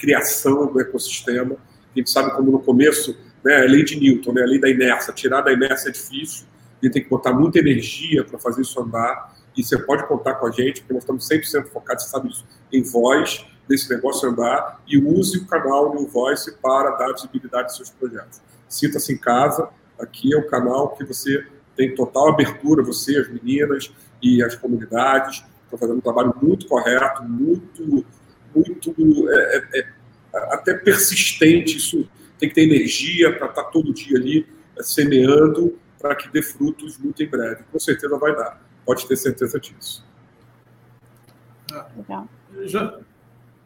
criação do ecossistema. A gente sabe como no começo, né, a lei de Newton, né, a lei da inércia, tirar da inércia é difícil, a gente tem que botar muita energia para fazer isso andar, e você pode contar com a gente, porque nós estamos 100% focados, você sabe isso, em voz, desse negócio andar e use o canal New Voice para dar visibilidade aos seus projetos. Sinta-se em casa, aqui é o canal que você tem total abertura, você, as meninas e as comunidades, estão fazendo um trabalho muito correto, muito, muito, é, é, é, até persistente, isso tem que ter energia para estar tá todo dia ali é, semeando para que dê frutos muito em breve. Com certeza vai dar, pode ter certeza disso. Legal. Já,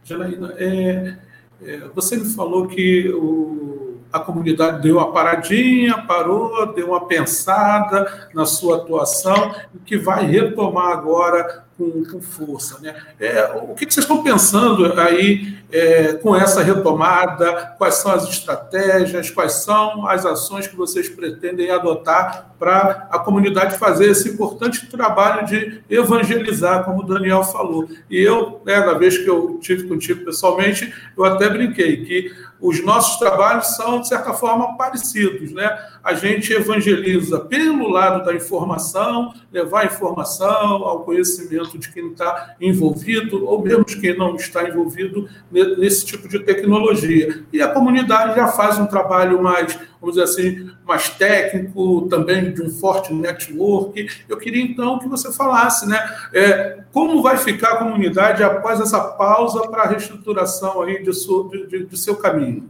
Janaína, é, é, você me falou que o, a comunidade deu uma paradinha, parou, deu uma pensada na sua atuação e que vai retomar agora com, com força. Né? É, o que, vocês estão pensando aí é, com essa retomada? Quais são as estratégias? Quais são as ações que vocês pretendem adotar para a comunidade fazer esse importante trabalho de evangelizar, como o Daniel falou? E eu, né, na vez que eu tive contigo pessoalmente, eu até brinquei que os nossos trabalhos são, de certa forma, parecidos. Né? A gente evangeliza pelo lado da informação, levar informação ao conhecimento de quem está envolvido, ou mesmo de quem não está envolvido nesse tipo de tecnologia. E a comunidade já faz um trabalho mais, vamos dizer assim, mais técnico, também de um forte network. Eu queria, então, que você falasse né, é, como vai ficar a comunidade após essa pausa para a reestruturação aí de, seu, de, de seu caminho.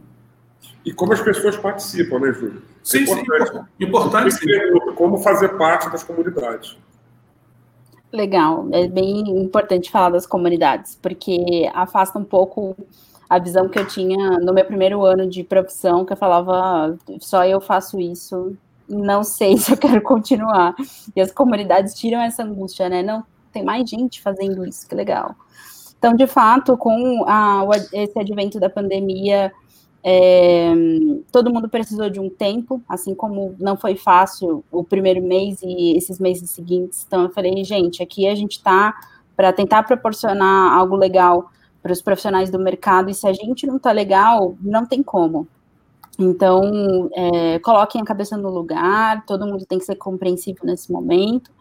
E como as pessoas participam, né, Júlio? Sim, é importante, sim, importante. Sim. Como fazer parte das comunidades. Legal, é bem importante falar das comunidades, porque afasta um pouco a visão que eu tinha no meu primeiro ano de profissão, que eu falava, só eu faço isso, não sei se eu quero continuar. E as comunidades tiram essa angústia, né? Não, tem mais gente fazendo isso, que legal. Então, de fato, com a, esse advento da pandemia, é, todo mundo precisou de um tempo, assim como não foi fácil o primeiro mês e esses meses seguintes. Então, eu falei, gente, aqui a gente está para tentar proporcionar algo legal para os profissionais do mercado, e se a gente não está legal, não tem como. Então, é, coloquem a cabeça no lugar, todo mundo tem que ser compreensivo nesse momento.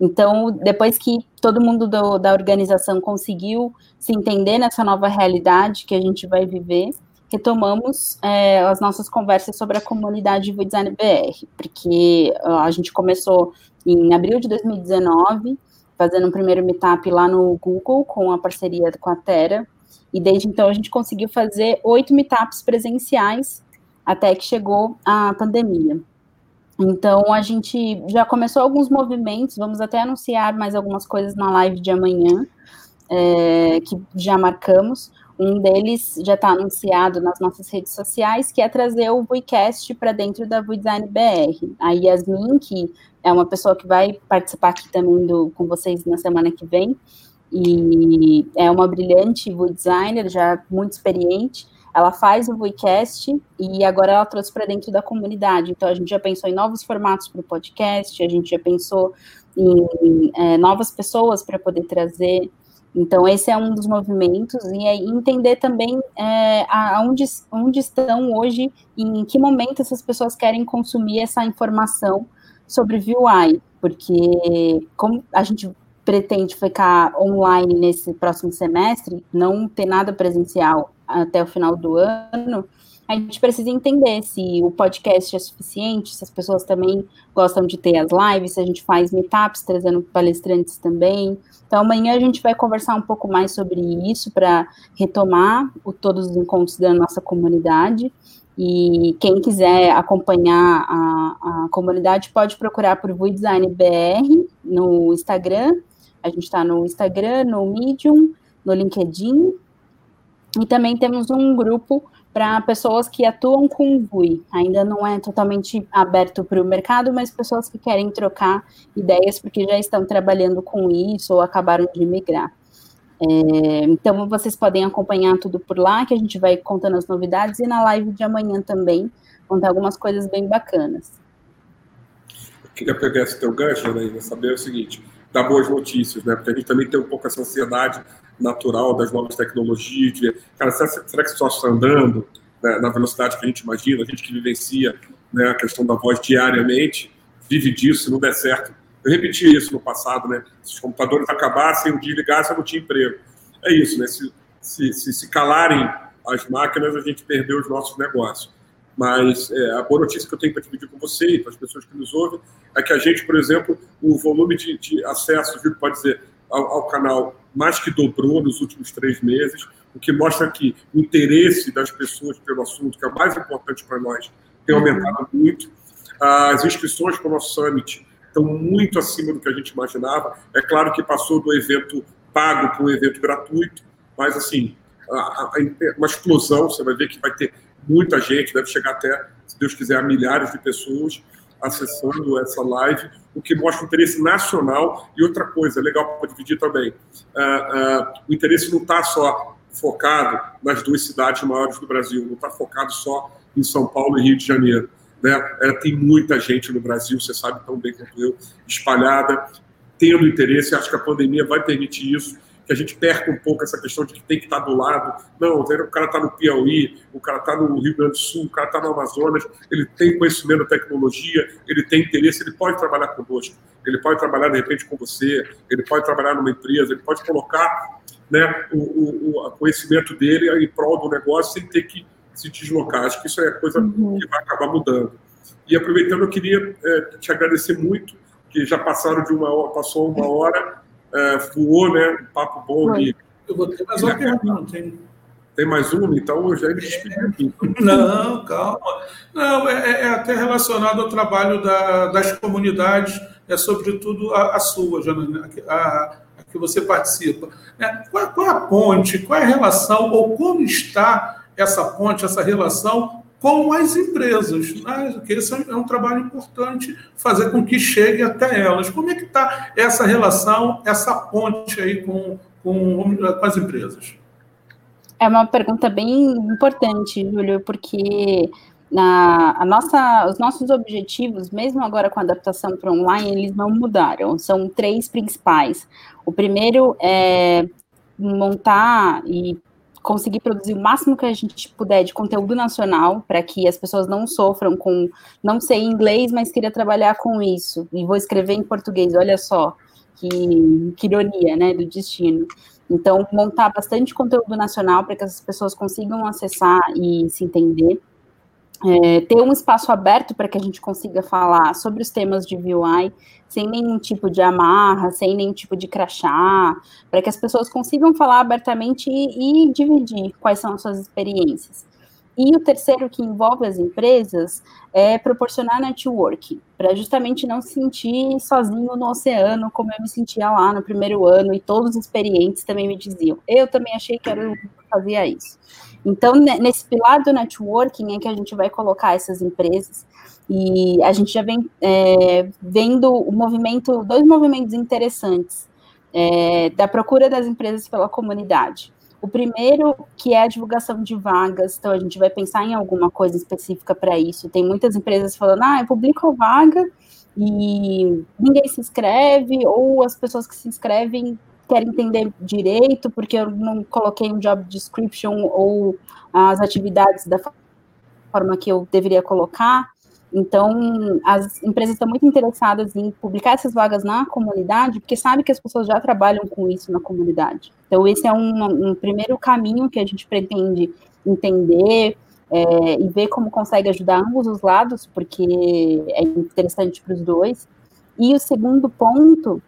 Então, depois que todo mundo do, da organização conseguiu se entender nessa nova realidade que a gente vai viver, retomamos é, as nossas conversas sobre a comunidade de Design BR, porque a gente começou em abril de 2019, fazendo um primeiro meetup lá no Google, com a parceria com a Terra, e desde então a gente conseguiu fazer oito meetups presenciais, até que chegou a pandemia. Então, a gente já começou alguns movimentos, vamos até anunciar mais algumas coisas na live de amanhã, é, que já marcamos. Um deles já está anunciado nas nossas redes sociais, que é trazer o Vuicast para dentro da Vudesign BR. A Yasmin, que é uma pessoa que vai participar aqui também do, com vocês na semana que vem, e é uma brilhante Vudesigner, já muito experiente, ela faz o Vuicast e agora ela trouxe para dentro da comunidade. Então, a gente já pensou em novos formatos para o podcast, a gente já pensou em é, novas pessoas para poder trazer. Então, esse é um dos movimentos, e aí entender também é, aonde, onde estão hoje, em que momento essas pessoas querem consumir essa informação sobre VUI, porque como a gente pretende ficar online nesse próximo semestre, não ter nada presencial até o final do ano, a gente precisa entender se o podcast é suficiente, se as pessoas também gostam de ter as lives, se a gente faz meetups trazendo palestrantes também. Então, amanhã a gente vai conversar um pouco mais sobre isso para retomar o, todos os encontros da nossa comunidade. E quem quiser acompanhar a, a comunidade pode procurar por VUI Design BR no Instagram. A gente está no Instagram, no Medium, no LinkedIn. E também temos um grupo para pessoas que atuam com VUI. Ainda não é totalmente aberto para o mercado, mas pessoas que querem trocar ideias porque já estão trabalhando com isso ou acabaram de migrar. É, então, vocês podem acompanhar tudo por lá, que a gente vai contando as novidades, e na live de amanhã também, contar algumas coisas bem bacanas. Eu queria pegar esse teu gancho, né, saber o seguinte, dar boas notícias, né, porque a gente também tem um pouco essa ansiedade natural das novas tecnologias, de, cara, será, que só está andando né, na velocidade que a gente imagina, a gente que vivencia né, a questão da voz diariamente, vive disso, se não der certo. Eu repeti isso no passado, né? Se os computadores acabassem, o dia ligasse, eu não tinha emprego. É isso, né? Se, se, se, se calarem as máquinas, a gente perdeu os nossos negócios. Mas é, a boa notícia que eu tenho para dividir com você e para as pessoas que nos ouvem é que a gente, por exemplo, o volume de, de acessos, viu, pode dizer, ao, ao, canal mais que dobrou nos últimos três meses, o que mostra que o interesse das pessoas pelo assunto, que é o mais importante para nós, tem aumentado uhum. muito. As inscrições para o nosso summit estão muito acima do que a gente imaginava. É claro que passou do evento pago para um evento gratuito, mas assim, a, a, uma explosão, você vai ver que vai ter muita gente, deve chegar até, se Deus quiser, a milhares de pessoas acessando essa live, o que mostra o interesse nacional. E outra coisa, legal para dividir também, uh, uh, o interesse não está só focado nas duas cidades maiores do Brasil, não está focado só em São Paulo e Rio de Janeiro. Né? É, tem muita gente no Brasil, você sabe tão bem quanto eu, espalhada, tendo interesse. Acho que a pandemia vai permitir isso que a gente perca um pouco essa questão de que tem que estar do lado. Não, o cara está no Piauí, o cara está no Rio Grande do Sul, o cara está no Amazonas, ele tem conhecimento da tecnologia, ele tem interesse, ele pode trabalhar conosco, ele pode trabalhar de repente com você, ele pode trabalhar numa empresa, ele pode colocar né, o, o, o conhecimento dele em prol do negócio sem ter que se deslocar. Acho que isso é coisa uhum. que vai acabar mudando. E aproveitando, eu queria é, te agradecer muito, que já passaram de uma hora, passou uma hora, é, voou, né? Um papo bom. E, eu vou ter mais uma pergunta, hein? Tem mais uma? Então eu já me despedi aqui. Não, calma. Não, é, é, é, até relacionado ao trabalho da, das comunidades, é sobretudo a, a sua, Janaína, a, a, que você participa. É, qual, qual é a ponte, qual é a relação, ou como está essa ponte, essa relação com as empresas, né? esse é um trabalho importante, fazer com que chegue até elas. Como é que está essa relação, essa ponte aí com, com, com as empresas? É uma pergunta bem importante, Júlio, porque na, a nossa, os nossos objetivos, mesmo agora com a adaptação para online, eles não mudaram. São três principais. O primeiro é montar e conseguir produzir o máximo que a gente puder de conteúdo nacional, para que as pessoas não sofram com não sei inglês, mas queria trabalhar com isso, e vou escrever em português, olha só, que, que ironia, né, do destino. Então, montar bastante conteúdo nacional para que as pessoas consigam acessar e se entender é, ter um espaço aberto para que a gente consiga falar sobre os temas de VUI sem nenhum tipo de amarra, sem nenhum tipo de crachá, para que as pessoas consigam falar abertamente e, e dividir quais são as suas experiências. E o terceiro, que envolve as empresas, é proporcionar networking, para justamente não se sentir sozinho no oceano, como eu me sentia lá no primeiro ano, e todos os experientes também me diziam. Eu também achei que era eu fazia isso. Então, nesse pilar do networking é que a gente vai colocar essas empresas, e a gente já vem é, vendo o movimento, dois movimentos interessantes é, da procura das empresas pela comunidade. O primeiro, que é a divulgação de vagas, então a gente vai pensar em alguma coisa específica para isso. Tem muitas empresas falando, ah, eu publico vaga e ninguém se inscreve, ou as pessoas que se inscrevem querem entender direito, porque eu não coloquei um job description ou as atividades da forma que eu deveria colocar. Então, as empresas estão muito interessadas em publicar essas vagas na comunidade, porque sabe que as pessoas já trabalham com isso na comunidade. Então, esse é um, um primeiro caminho que a gente pretende entender é, e ver como consegue ajudar ambos os lados, porque é interessante para os dois. E o segundo ponto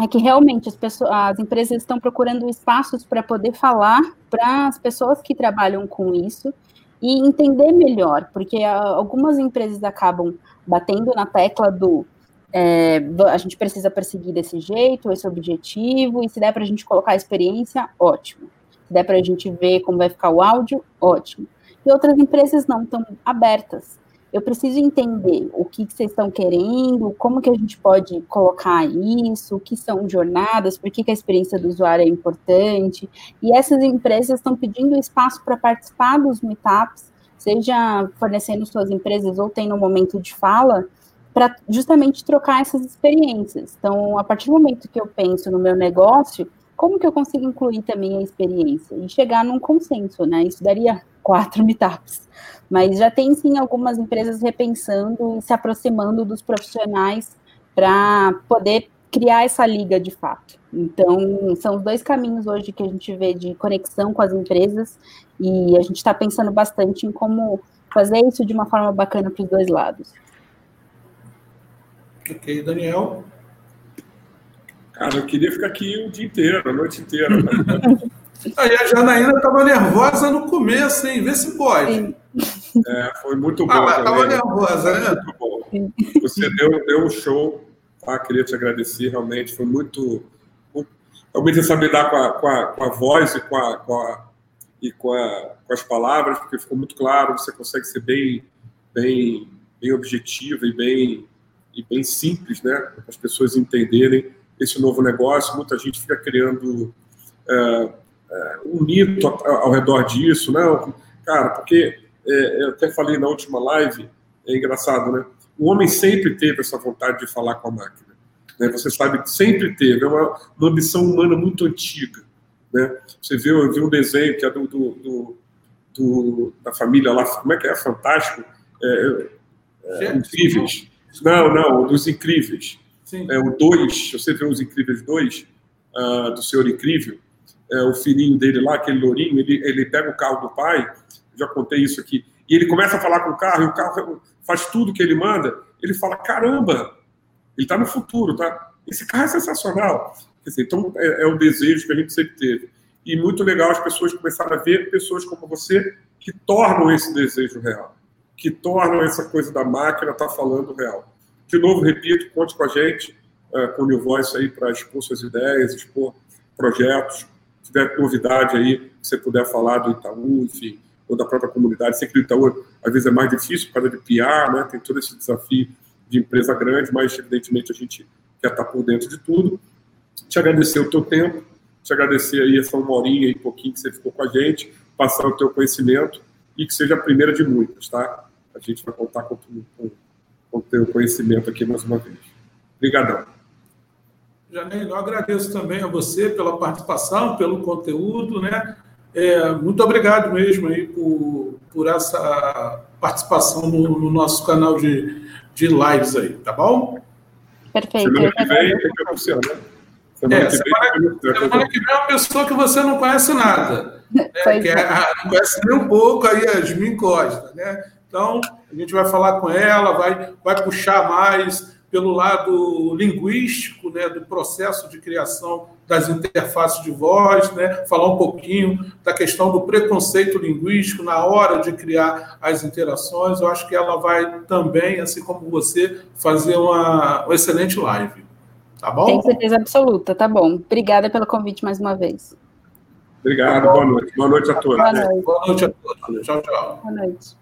é que realmente as, pessoas, as empresas estão procurando espaços para poder falar para as pessoas que trabalham com isso e entender melhor, porque algumas empresas acabam batendo na tecla do é, a gente precisa perseguir desse jeito, esse objetivo, e se der para a gente colocar a experiência, ótimo. Se der para a gente ver como vai ficar o áudio, ótimo. E outras empresas não estão abertas eu preciso entender o que, que, vocês estão querendo, como que a gente pode colocar isso, o que são jornadas, por que, que a experiência do usuário é importante. E essas empresas estão pedindo espaço para participar dos meetups, seja fornecendo suas empresas ou tendo um momento de fala, para justamente trocar essas experiências. Então, a partir do momento que eu penso no meu negócio, como que eu consigo incluir também a experiência e chegar num consenso, né? Isso daria quatro meetups. Mas já tem sim algumas empresas repensando e se aproximando dos profissionais para poder criar essa liga de fato. Então, são os dois caminhos hoje que a gente vê de conexão com as empresas e a gente está pensando bastante em como fazer isso de uma forma bacana para os dois lados. Ok, Daniel. Cara, eu queria ficar aqui o dia inteiro, a noite inteira. Aí a Janaína estava nervosa no começo, hein? Vê se pode. É, foi muito bom. Ah, estava nervosa, né? Muito bom. Você deu, deu um show, tá? Queria te agradecer, realmente. Foi muito. Realmente saber lidar com a, com, a, com a voz e, com, a, com, a, e com, a, com as palavras, porque ficou muito claro, você consegue ser bem, bem, bem objetivo e bem, e bem simples, né? Para as pessoas entenderem esse novo negócio. Muita gente fica criando. É, é, um mito ao, redor disso, não, cara, porque é, eu até falei na última live, é engraçado, né? O homem sempre teve essa vontade de falar com a máquina. Né? Você sabe, sempre teve, é uma, uma ambição humana muito antiga. Né? Você viu, eu vi um desenho que é do, do, do, do da família lá, como é que é? Fantástico? É, é, é incríveis. Não, não, dos incríveis. É, o 2, você vê os incríveis 2, uh, ah, do Senhor Incrível, é, o filhinho dele lá, aquele lourinho, ele, ele pega o carro do pai, já contei isso aqui, e ele começa a falar com o carro, e o carro faz tudo que ele manda, ele fala, caramba, ele está no futuro, tá? Esse carro é sensacional. Dizer, então, é, é o desejo que a gente sempre teve. E muito legal as pessoas começaram a ver pessoas como você que tornam esse desejo real, que tornam essa coisa da máquina estar tá falando real. De novo, repito, conte com a gente, uh, com o New Voice aí para expor suas ideias, expor projetos, tiver novidade aí, que você puder falar do Itaú, enfim, ou da própria comunidade. Sei que o Itaú às vezes é mais difícil causa de PR, né? tem todo esse desafio de empresa grande, mas evidentemente a gente quer estar por dentro de tudo. Te agradecer o teu tempo, te agradecer aí essa uma horinha e pouquinho que você ficou com a gente, passar o teu conhecimento e que seja a primeira de muitas, tá? A gente vai contar com, com o teu conhecimento aqui mais uma vez. Obrigadão. Janeiro, eu agradeço também a você pela participação, pelo conteúdo, né? É, muito obrigado mesmo aí por, por essa participação no, no nosso canal de, de lives aí, tá bom? Perfeito. Semana que vem, é você, né? Semana, é, que, semana, vem, semana que vem é uma pessoa que você não conhece nada. Né? Que é, é. não conhece nem um pouco aí, a Yasmin Costa, né? Então, a gente vai falar com ela, vai, vai puxar mais pelo lado linguístico, né, do processo de criação das interfaces de voz, né, falar um pouquinho da questão do preconceito linguístico na hora de criar as interações. Eu acho que ela vai também, assim como você, fazer uma, uma excelente live. Tá bom? Tenho certeza absoluta, tá bom. Obrigada pelo convite mais uma vez. Obrigado, boa noite. Boa noite a todos. Boa noite, boa noite a todos. Tchau, tchau. Boa noite.